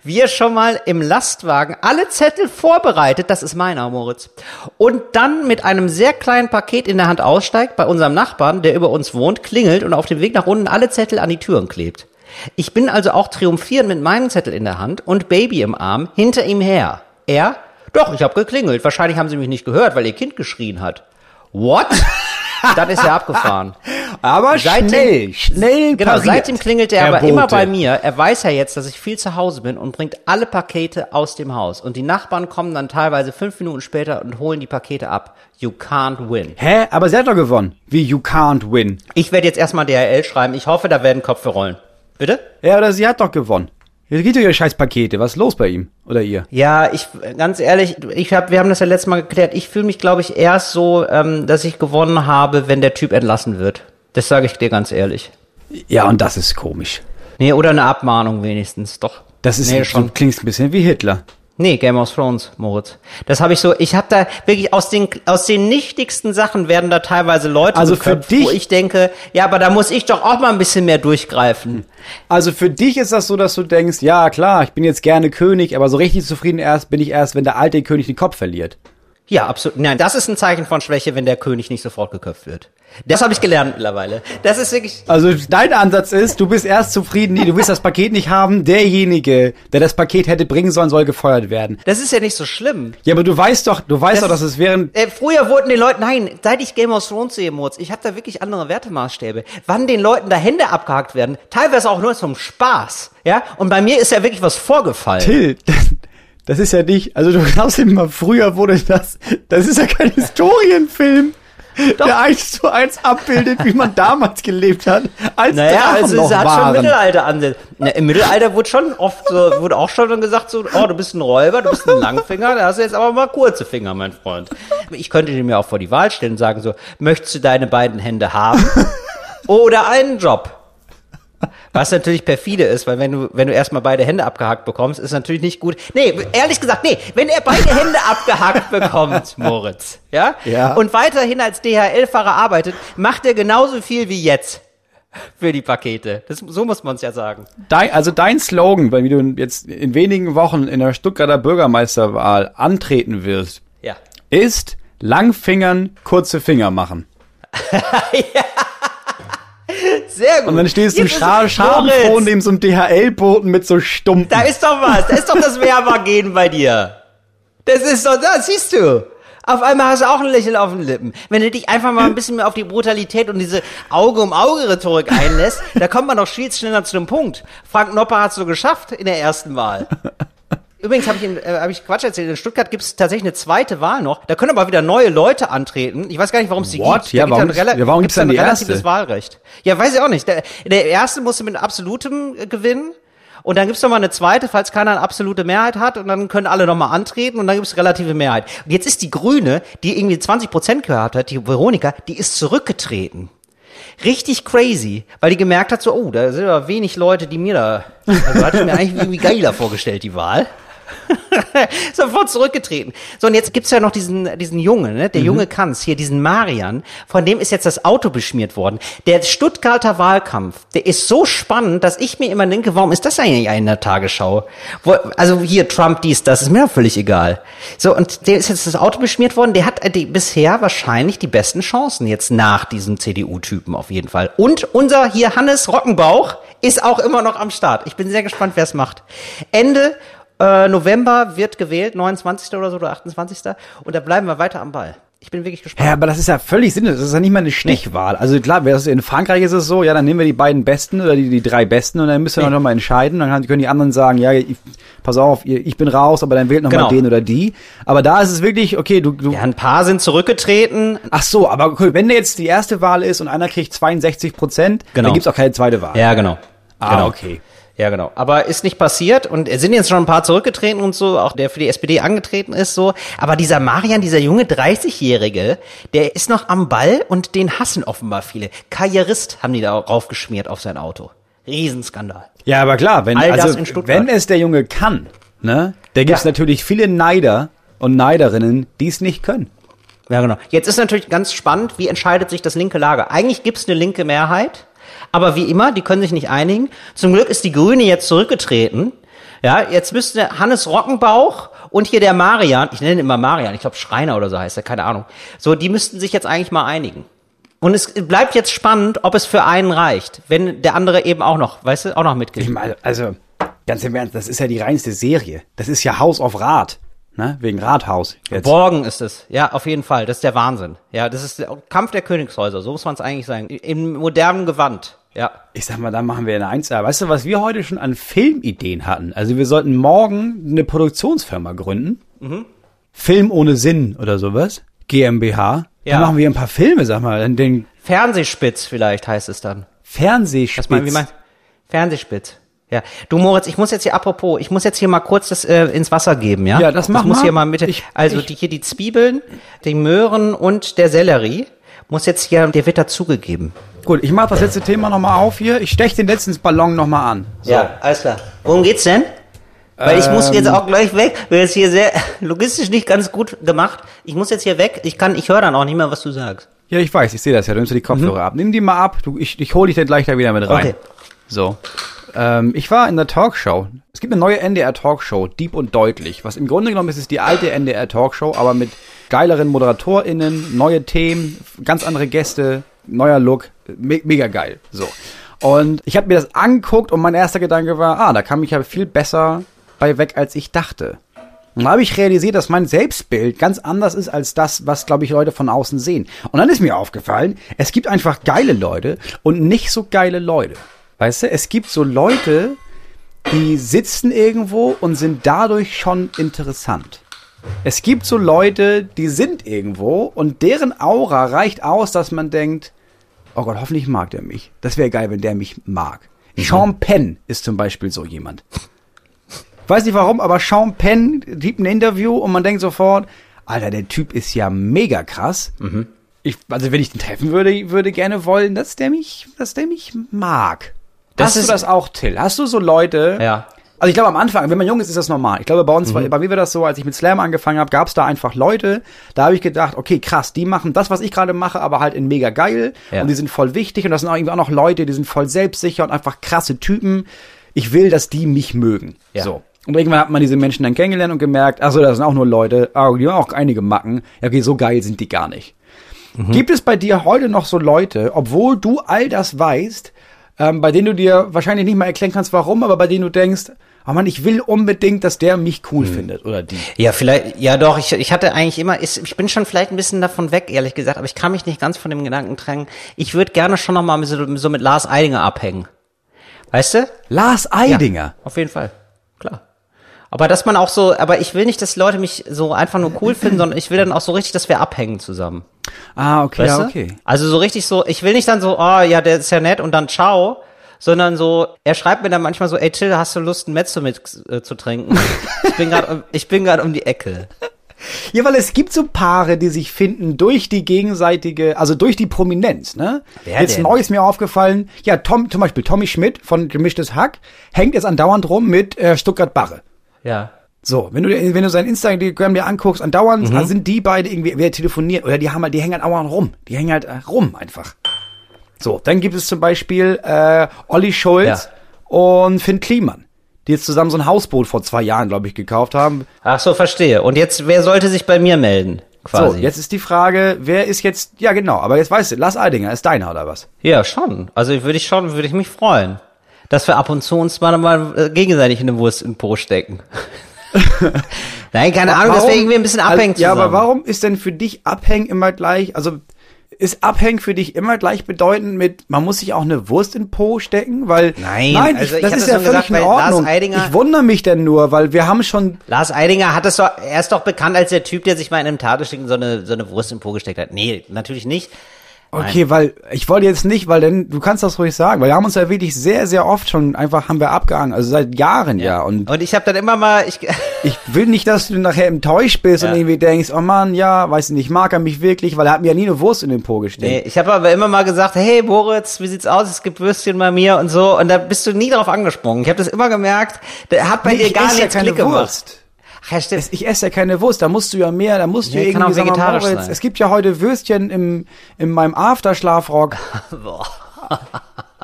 [SPEAKER 2] wie er schon mal im Lastwagen alle Zettel vorbereitet, das ist meiner, Moritz, und dann mit einem sehr kleinen Paket in der Hand aussteigt, bei unserem Nachbarn, der über uns wohnt, klingelt und auf dem Weg nach unten alle Zettel an die Türen klebt. Ich bin also auch triumphierend mit meinem Zettel in der Hand und Baby im Arm hinter ihm her. Er? Doch, ich habe geklingelt. Wahrscheinlich haben sie mich nicht gehört, weil ihr Kind geschrien hat. What? Dann ist er abgefahren.
[SPEAKER 1] Aber
[SPEAKER 2] Seitdem-
[SPEAKER 1] schnell, schnell
[SPEAKER 2] Genau,
[SPEAKER 1] pariert,
[SPEAKER 2] seitdem klingelt er aber immer bei mir. Er weiß ja jetzt, dass ich viel zu Hause bin und bringt alle Pakete aus dem Haus. Und die Nachbarn kommen dann teilweise fünf Minuten später und holen die Pakete ab. You can't win.
[SPEAKER 1] Hä? Aber sie hat doch gewonnen. Wie you can't win.
[SPEAKER 2] Ich werde jetzt erstmal DHL schreiben. Ich hoffe, da werden Köpfe rollen. Bitte?
[SPEAKER 1] Ja, oder sie hat doch gewonnen. Jetzt geht doch ihre scheiß Pakete. Was ist los bei ihm? Oder ihr?
[SPEAKER 2] Ja, ich ganz ehrlich, ich hab, wir haben das ja letztes Mal geklärt. Ich fühle mich, glaube ich, erst so, ähm, dass ich gewonnen habe, wenn der Typ entlassen wird. Das sage ich dir ganz ehrlich.
[SPEAKER 1] Ja, und das ist komisch.
[SPEAKER 2] Nee, oder eine Abmahnung wenigstens, doch.
[SPEAKER 1] Das ist,
[SPEAKER 2] nee,
[SPEAKER 1] du
[SPEAKER 2] schon.
[SPEAKER 1] klingst ein bisschen wie Hitler.
[SPEAKER 2] Nee, Game of Thrones, Moritz. Das habe ich so, ich habe da wirklich aus den aus den nichtigsten Sachen werden da teilweise Leute
[SPEAKER 1] Also für
[SPEAKER 2] geköpft,
[SPEAKER 1] dich-
[SPEAKER 2] wo ich denke, ja, aber da muss ich doch auch mal ein bisschen mehr durchgreifen.
[SPEAKER 1] Also für dich ist das so, dass du denkst, ja klar, ich bin jetzt gerne König, aber so richtig zufrieden erst bin ich erst, wenn der alte König den Kopf verliert.
[SPEAKER 2] Ja, absolut. Nein, das ist ein Zeichen von Schwäche, wenn der König nicht sofort geköpft wird. Das habe ich gelernt mittlerweile. Das ist wirklich.
[SPEAKER 1] Also dein Ansatz ist, du bist erst zufrieden, du willst das Paket nicht haben, derjenige, der das Paket hätte bringen sollen, soll gefeuert werden.
[SPEAKER 2] Das ist ja nicht so schlimm.
[SPEAKER 1] Ja, aber du weißt doch, du weißt
[SPEAKER 2] Das
[SPEAKER 1] doch, dass es während
[SPEAKER 2] Äh, früher wurden den Leuten, nein, seit ich Game of Thrones sehe, Murz, ich habe da wirklich andere Wertemaßstäbe. Wann den Leuten da Hände abgehackt werden, teilweise auch nur zum Spaß, ja. Und bei mir ist ja wirklich was vorgefallen.
[SPEAKER 1] Till, das, ist ja nicht, also du glaubst immer, früher wurde das, das ist ja kein Historienfilm, der eins zu eins abbildet, wie man damals gelebt hat, als
[SPEAKER 2] Naja, also es hat schon
[SPEAKER 1] waren.
[SPEAKER 2] Mittelalter an. Na, Im Mittelalter wurde schon oft so, wurde auch schon gesagt so, oh, du bist ein Räuber, du bist ein Langfinger, da hast du jetzt aber mal kurze Finger, mein Freund. Ich könnte dir mir auch vor die Wahl stellen und sagen so, möchtest du deine beiden Hände haben oder einen Job? Was natürlich perfide ist, weil wenn du, wenn du erstmal beide Hände abgehackt bekommst, ist natürlich nicht gut. Nee, ehrlich gesagt, nee, wenn er beide Hände abgehackt bekommt, Moritz, ja?
[SPEAKER 1] Ja.
[SPEAKER 2] Und weiterhin als DHL-Fahrer arbeitet, macht er genauso viel wie jetzt für die Pakete. Das, so muss man es ja sagen.
[SPEAKER 1] Dein, also dein Slogan, weil wie du jetzt in wenigen Wochen in der Stuttgarter Bürgermeisterwahl antreten wirst,
[SPEAKER 2] Ja.
[SPEAKER 1] ist Langfingern kurze Finger machen.
[SPEAKER 2] Sehr gut.
[SPEAKER 1] Und dann stehst du scha schadenfroh neben so einem DHL-Boten mit so Stumpen.
[SPEAKER 2] Da ist doch was. Da ist doch das Werbergehen bei dir. Das ist doch das, siehst du. Auf einmal hast du auch ein Lächeln auf den Lippen. Wenn du dich einfach mal ein bisschen mehr auf die Brutalität und diese Auge-um-Auge-Rhetorik einlässt, da kommt man doch viel schneller zu dem Punkt. Frank Nopper hat's so geschafft in der ersten Wahl. Übrigens habe ich, in- äh, hab ich Quatsch erzählt, in Stuttgart gibt es tatsächlich eine zweite Wahl noch. Da können aber wieder neue Leute antreten. Ich weiß gar nicht, warum es die
[SPEAKER 1] What?
[SPEAKER 2] gibt.
[SPEAKER 1] Ja,
[SPEAKER 2] Da
[SPEAKER 1] warum ja, warum gibt's dann
[SPEAKER 2] ein
[SPEAKER 1] die
[SPEAKER 2] relatives
[SPEAKER 1] erste?
[SPEAKER 2] Wahlrecht. Ja, weiß ich auch nicht. Der, der erste musste mit absolutem äh, gewinnen. Und dann gibt's noch mal eine zweite, falls keiner eine absolute Mehrheit hat. Und dann können alle noch mal antreten. Und dann gibt's relative Mehrheit. Und jetzt ist die Grüne, die irgendwie 20 Prozent gehört hat, die Veronika, die ist zurückgetreten. Richtig crazy, weil die gemerkt hat, so, oh, da sind aber wenig Leute, die mir da, also hatte ich mir eigentlich irgendwie geiler vorgestellt, die Wahl. Sofort zurückgetreten. So, und jetzt gibt's ja noch diesen, diesen Jungen, ne? der Junge Kanz, hier diesen Marian, von dem ist jetzt das Auto beschmiert worden. Der Stuttgarter Wahlkampf, der ist so spannend, dass ich mir immer denke, warum ist das eigentlich in der Tagesschau? Wo, also hier Trump dies, das ist mir doch völlig egal. So, und der ist jetzt das Auto beschmiert worden, der hat äh, die, bisher wahrscheinlich die besten Chancen jetzt nach diesem CDU-Typen auf jeden Fall. Und unser hier Hannes Rockenbauch ist auch immer noch am Start. Ich bin sehr gespannt, wer es macht. Ende äh, November wird gewählt, 29. oder so oder 28. Und da bleiben wir weiter am Ball. Ich bin wirklich gespannt.
[SPEAKER 1] Ja, aber das ist ja völlig sinnlos. Das ist ja nicht mal eine Stichwahl. Also klar, in Frankreich ist es so, ja, dann nehmen wir die beiden Besten oder die, die drei Besten und dann müssen wir noch mal entscheiden. Dann können die anderen sagen, ja, ich, pass auf, ich bin raus, aber dann wählt noch
[SPEAKER 2] Genau.
[SPEAKER 1] mal den oder die. Aber da ist es wirklich, okay, du, du
[SPEAKER 2] Ja, ein paar sind zurückgetreten.
[SPEAKER 1] Ach so, aber okay, wenn jetzt die erste Wahl ist und einer kriegt 62 Prozent,
[SPEAKER 2] Genau.
[SPEAKER 1] dann gibt's auch keine zweite Wahl.
[SPEAKER 2] Ja, genau.
[SPEAKER 1] Ah,
[SPEAKER 2] genau.
[SPEAKER 1] okay.
[SPEAKER 2] Ja, genau. Aber ist nicht passiert und es sind jetzt schon ein paar zurückgetreten und so, auch der für die SPD angetreten ist so. Aber dieser Marian, dieser junge 30-Jährige, der ist noch am Ball und den hassen offenbar viele. Karrierist haben die da raufgeschmiert auf sein Auto. Riesenskandal.
[SPEAKER 1] Ja, aber klar, wenn, also, wenn es der Junge kann, ne, da gibt's
[SPEAKER 2] Ja.
[SPEAKER 1] natürlich viele Neider und Neiderinnen, die es nicht können.
[SPEAKER 2] Ja, genau. Jetzt ist natürlich ganz spannend, wie entscheidet sich das linke Lager? Eigentlich gibt's eine linke Mehrheit, aber wie immer, die können sich nicht einigen. Zum Glück ist die Grüne jetzt zurückgetreten. Ja, jetzt müsste Hannes Rockenbauch und hier der Marian, ich nenne ihn immer Marian, ich glaube Schreiner oder so heißt er, keine Ahnung. So, die müssten sich jetzt eigentlich mal einigen. Und es bleibt jetzt spannend, ob es für einen reicht, wenn der andere eben auch noch, weißt du, auch noch mitgeht.
[SPEAKER 1] Also, ganz im Ernst, das ist ja die reinste Serie. Das ist ja Haus auf Rad, ne, wegen Rathaus. Jetzt.
[SPEAKER 2] Borgen ist es. Ja, auf jeden Fall. Das ist der Wahnsinn. Ja, das ist der Kampf der Königshäuser. So muss man es eigentlich sagen. Im modernen Gewand. Ja.
[SPEAKER 1] Ich sag mal, da machen wir eine Eins. Weißt du, was wir heute schon an Filmideen hatten? Also wir sollten morgen eine Produktionsfirma gründen. Film ohne Sinn oder sowas. GmbH.
[SPEAKER 2] Ja.
[SPEAKER 1] Dann machen wir ein paar Filme, sag mal. Den
[SPEAKER 2] Fernsehspitz vielleicht heißt es dann.
[SPEAKER 1] Fernsehspitz.
[SPEAKER 2] Was mein, wie mein, Fernsehspitz. Ja. Du Moritz, ich muss jetzt hier, apropos, ich muss jetzt hier mal kurz das äh, ins Wasser geben, ja?
[SPEAKER 1] Ja, das mach
[SPEAKER 2] muss
[SPEAKER 1] mal.
[SPEAKER 2] hier mal mit,
[SPEAKER 1] Ich-
[SPEAKER 2] also
[SPEAKER 1] ich-
[SPEAKER 2] die, hier die Zwiebeln, die Möhren und der Sellerie muss jetzt hier, der wird dazugegeben.
[SPEAKER 1] Gut, ich mach das letzte Thema nochmal auf hier. Ich stech den letzten Ballon nochmal an. So.
[SPEAKER 2] Ja, alles klar. Worum geht's denn? Weil ich muss
[SPEAKER 1] Ähm.
[SPEAKER 2] jetzt auch gleich weg. Wäre jetzt hier sehr logistisch nicht ganz gut gemacht. Ich muss jetzt hier weg. Ich kann, ich höre dann auch nicht mehr, was du sagst.
[SPEAKER 1] Ja, ich weiß, ich sehe das ja. Du nimmst dir die Kopfhörer ab. Nimm die mal ab. Du, ich ich hole dich dann gleich da wieder mit rein.
[SPEAKER 2] Okay.
[SPEAKER 1] So. Ähm, ich war in der Talkshow. Es gibt eine neue NDR Talkshow, Deep und Deutlich. Was im Grunde genommen ist, ist die alte NDR Talkshow, aber mit geileren ModeratorInnen, neue Themen, ganz andere Gäste, neuer Look, me mega geil. So. Und ich habe mir das angeguckt und mein erster Gedanke war, ah, da kam ich ja viel besser bei weg, als ich dachte. Und dann habe ich realisiert, dass mein Selbstbild ganz anders ist als das, was, glaube ich, Leute von außen sehen. Und dann ist mir aufgefallen, es gibt einfach geile Leute und nicht so geile Leute. Weißt du, es gibt so Leute, die sitzen irgendwo und sind dadurch schon interessant. Es gibt so Leute, die sind irgendwo und deren Aura reicht aus, dass man denkt, oh Gott, hoffentlich mag der mich. Das wäre geil, wenn der mich mag. Sean Penn ist zum Beispiel so jemand. Weiß nicht warum, aber Sean Penn gibt ein Interview und man denkt sofort, Alter, der Typ ist ja mega krass. Ich, also wenn ich den treffen würde, würde gerne wollen, dass der mich, dass der mich mag.
[SPEAKER 2] Das
[SPEAKER 1] Hast
[SPEAKER 2] ist-
[SPEAKER 1] du das auch, Till? Hast du so Leute?
[SPEAKER 2] Ja.
[SPEAKER 1] Also ich glaube am Anfang, wenn man jung ist, ist das normal. Ich glaube bei uns, war, bei mir war das so, als ich mit Slam angefangen habe, gab es da einfach Leute, da habe ich gedacht, okay, krass, die machen das, was ich gerade mache, aber halt in mega geil
[SPEAKER 2] Ja.
[SPEAKER 1] und die sind voll wichtig und das sind auch irgendwie auch noch Leute, die sind voll selbstsicher und einfach krasse Typen. Ich will, dass die mich mögen.
[SPEAKER 2] Ja.
[SPEAKER 1] So. Und irgendwann hat man diese Menschen dann kennengelernt und gemerkt, ach so, das sind auch nur Leute, ah, die haben auch einige Macken. Ja, okay, so geil sind die gar nicht. Gibt es bei dir heute noch so Leute, obwohl du all das weißt, ähm, bei denen du dir wahrscheinlich nicht mal erklären kannst, warum, aber bei denen du denkst, oh Mann, ich will unbedingt, dass der mich cool findet oder die.
[SPEAKER 2] Ja, vielleicht, ja doch, ich, ich hatte eigentlich immer, ich, ich bin schon vielleicht ein bisschen davon weg, ehrlich gesagt, aber ich kann mich nicht ganz von dem Gedanken trennen. Ich würde gerne schon noch mal mit so, so mit Lars Eidinger abhängen. Weißt du?
[SPEAKER 1] Lars Eidinger.
[SPEAKER 2] Auf jeden Fall. Klar. Aber dass man auch so, aber ich will nicht, dass Leute mich so einfach nur cool finden, sondern ich will dann auch so richtig, dass wir abhängen zusammen.
[SPEAKER 1] Ah, okay,
[SPEAKER 2] Weißt
[SPEAKER 1] ja,
[SPEAKER 2] du?
[SPEAKER 1] okay.
[SPEAKER 2] Also so richtig so, ich will nicht dann so, oh ja, der ist ja nett und dann ciao, sondern so, er schreibt mir dann manchmal so, ey Till, hast du Lust, ein Mezzo mit äh, zu trinken? ich bin gerade, ich bin gerade um die Ecke.
[SPEAKER 1] Ja, weil es gibt so Paare, die sich finden durch die gegenseitige, also durch die Prominenz, ne?
[SPEAKER 2] Wer
[SPEAKER 1] jetzt neu ist mir aufgefallen, ja, Tom, zum Beispiel Tommy Schmidt von Gemischtes Hack hängt jetzt andauernd rum mit äh, Stuttgart Barre.
[SPEAKER 2] Ja.
[SPEAKER 1] So, wenn du, wenn du sein Instagram dir anguckst, andauernd
[SPEAKER 2] Mhm.
[SPEAKER 1] sind die beide irgendwie, wer telefoniert, oder die haben halt, die hängen halt andauernd rum. Die hängen halt äh, rum einfach. So, dann gibt es zum Beispiel äh, Olli Schulz und Finn Kliman, die jetzt zusammen so ein Hausboot vor zwei Jahren, glaube ich, gekauft haben.
[SPEAKER 2] Ach so, verstehe. Und jetzt, wer sollte sich bei mir melden? Quasi.
[SPEAKER 1] So, jetzt ist die Frage, wer ist jetzt, ja genau, aber jetzt weißt du, Lars Eidinger ist deiner oder was?
[SPEAKER 2] Ja, schon. Also würde ich schon, würde ich mich freuen, dass wir ab und zu uns mal, mal äh, gegenseitig in eine Wurst in den Po stecken. Nein, keine Ahnung, dass wir irgendwie ein bisschen abhängen
[SPEAKER 1] Also, Ja, aber warum ist denn für dich abhängen immer gleich, also ist abhängen für dich immer gleich bedeutend mit, man muss sich auch eine Wurst in den Po stecken? Weil,
[SPEAKER 2] Nein,
[SPEAKER 1] nein
[SPEAKER 2] also
[SPEAKER 1] ich, das ist ja völlig
[SPEAKER 2] gesagt,
[SPEAKER 1] in Ordnung.
[SPEAKER 2] Eidinger-
[SPEAKER 1] ich wundere mich denn nur, weil wir haben schon,
[SPEAKER 2] Lars Eidinger hat es doch, er ist doch bekannt als der Typ, der sich mal in einem Tagesstück so eine, so eine Wurst in den Po gesteckt hat. Nee, natürlich nicht.
[SPEAKER 1] Okay, weil, ich wollte jetzt nicht, weil denn, du kannst das ruhig sagen, weil wir haben uns ja wirklich sehr, sehr oft schon einfach, haben wir abgehangen, also seit Jahren ja, und
[SPEAKER 2] Und ich habe dann immer mal, ich,
[SPEAKER 1] Ich will nicht, dass du nachher enttäuscht bist
[SPEAKER 2] Ja.
[SPEAKER 1] und irgendwie denkst, oh Mann, ja, weiß nicht, mag er mich wirklich, weil er hat mir ja nie eine Wurst in den Po
[SPEAKER 2] nee,
[SPEAKER 1] gesteckt.
[SPEAKER 2] ich habe aber immer mal gesagt, hey Moritz, wie sieht's aus? Es gibt Würstchen bei mir und so. Und da bist du nie drauf angesprungen. Ich habe das immer gemerkt. Der hat bei
[SPEAKER 1] Nee,
[SPEAKER 2] dir gar
[SPEAKER 1] ja
[SPEAKER 2] nichts
[SPEAKER 1] keine
[SPEAKER 2] Klick gemacht.
[SPEAKER 1] Wurst.
[SPEAKER 2] Ach, ja.
[SPEAKER 1] Es, ich esse ja keine Wurst, da musst du ja mehr, da musst du
[SPEAKER 2] kann
[SPEAKER 1] irgendwie
[SPEAKER 2] auch
[SPEAKER 1] sagen,
[SPEAKER 2] vegetarisch
[SPEAKER 1] Moritz,
[SPEAKER 2] sein.
[SPEAKER 1] es gibt ja heute Würstchen im, in meinem Afterschlafrock.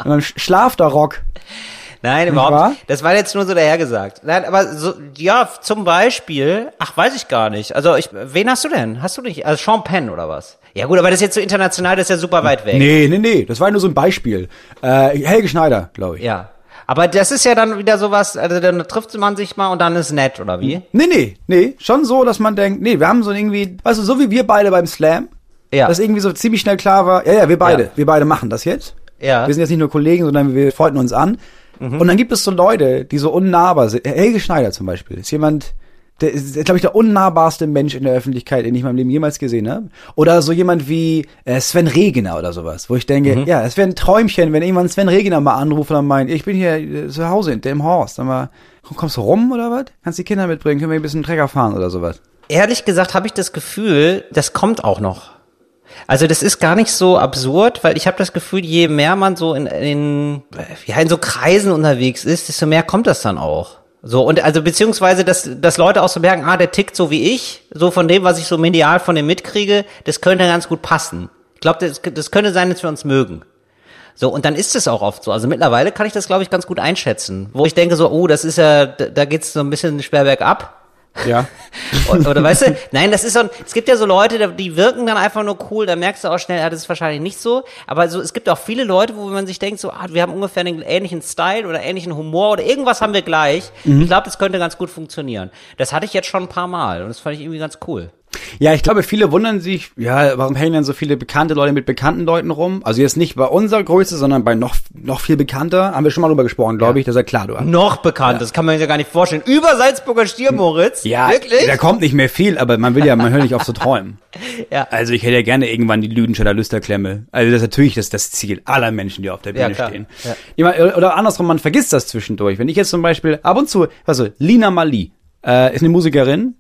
[SPEAKER 1] in meinem Sch- Schlafterrock.
[SPEAKER 2] Nein,
[SPEAKER 1] wahr?
[SPEAKER 2] überhaupt. nicht. Das war jetzt nur so dahergesagt. Nein, aber so, ja, zum Beispiel, ach, weiß ich gar nicht. Also, ich, wen hast du denn? Hast du nicht? Also, Sean Penn oder was? Ja, gut, aber das ist jetzt so international, das ist ja super weit weg.
[SPEAKER 1] Nee, nee, nee, das war nur so ein Beispiel. Äh, Helge Schneider, glaube ich.
[SPEAKER 2] Ja. Aber das ist ja dann wieder sowas, also dann trifft man sich mal und dann ist nett, oder wie?
[SPEAKER 1] Nee, nee, nee, schon so, dass man denkt, nee, wir haben so irgendwie, weißt du, so wie wir beide beim Slam,
[SPEAKER 2] Ja.
[SPEAKER 1] dass irgendwie so ziemlich schnell klar war, ja, ja, wir beide,
[SPEAKER 2] Ja.
[SPEAKER 1] wir beide machen das jetzt.
[SPEAKER 2] Ja.
[SPEAKER 1] Wir sind jetzt nicht nur Kollegen, sondern wir freunden uns an. Und dann gibt es so Leute, die so unnahbar sind. Helge Schneider zum Beispiel ist jemand, der ist, glaube ich, der unnahbarste Mensch in der Öffentlichkeit, den ich in meinem Leben jemals gesehen habe. Oder so jemand wie äh, Sven Regener oder sowas, wo ich denke, ja, es wäre ein Träumchen, wenn irgendwann Sven Regener mal anruft und dann meint, ich bin hier äh, zu Hause in dem Horst, dann mal, komm, kommst du rum oder was? Kannst die Kinder mitbringen, können wir ein bisschen Trecker fahren oder sowas.
[SPEAKER 2] Ehrlich gesagt habe ich das Gefühl, das kommt auch noch. Also das ist gar nicht so absurd, weil ich habe das Gefühl, je mehr man so in, in, ja, in so Kreisen unterwegs ist, desto mehr kommt das dann auch. So, und also beziehungsweise, dass, dass Leute auch so merken, ah, der tickt so wie ich, so von dem, was ich so medial von dem mitkriege, das könnte ganz gut passen. Ich glaube, das, das könnte sein, dass wir uns mögen. So, und dann ist es auch oft so. Also mittlerweile kann ich das, glaube ich, ganz gut einschätzen. Wo ich denke so, oh, das ist ja, da, geht's so ein bisschen schwer bergab.
[SPEAKER 1] Ja.
[SPEAKER 2] Oder, weißt du, nein, das ist so ein, es gibt ja so Leute, die wirken dann einfach nur cool, da merkst du auch schnell, ja, das ist wahrscheinlich nicht so. Aber so, es gibt auch viele Leute, wo man sich denkt, so, ah, wir haben ungefähr einen ähnlichen Style oder ähnlichen Humor oder irgendwas haben wir gleich. Ich glaube, das könnte ganz gut funktionieren. Das hatte ich jetzt schon ein paar Mal und das fand ich irgendwie ganz cool.
[SPEAKER 1] Ja, ich glaube, viele wundern sich, ja, warum hängen denn so viele bekannte Leute mit bekannten Leuten rum? Also jetzt nicht bei unserer Größe, sondern bei noch, noch viel bekannter. Haben wir schon mal drüber gesprochen, glaube ich, das ist ja klar, du.
[SPEAKER 2] Noch bekannt, das kann man sich ja gar nicht vorstellen. Über Salzburger Stier, Moritz.
[SPEAKER 1] Ja,
[SPEAKER 2] Wirklich?
[SPEAKER 1] da kommt nicht mehr viel, aber man will ja, man hört nicht auf zu träumen.
[SPEAKER 2] Ja.
[SPEAKER 1] Also ich hätte ja gerne irgendwann die Lüdenscheller Lüsterklemme. Also das ist natürlich das, das Ziel aller Menschen, die auf der
[SPEAKER 2] Ja,
[SPEAKER 1] Bühne
[SPEAKER 2] klar.
[SPEAKER 1] stehen.
[SPEAKER 2] Ja.
[SPEAKER 1] Oder andersrum, man vergisst das zwischendurch. Wenn ich jetzt zum Beispiel ab und zu, also Lina Mali, äh, ist eine Musikerin.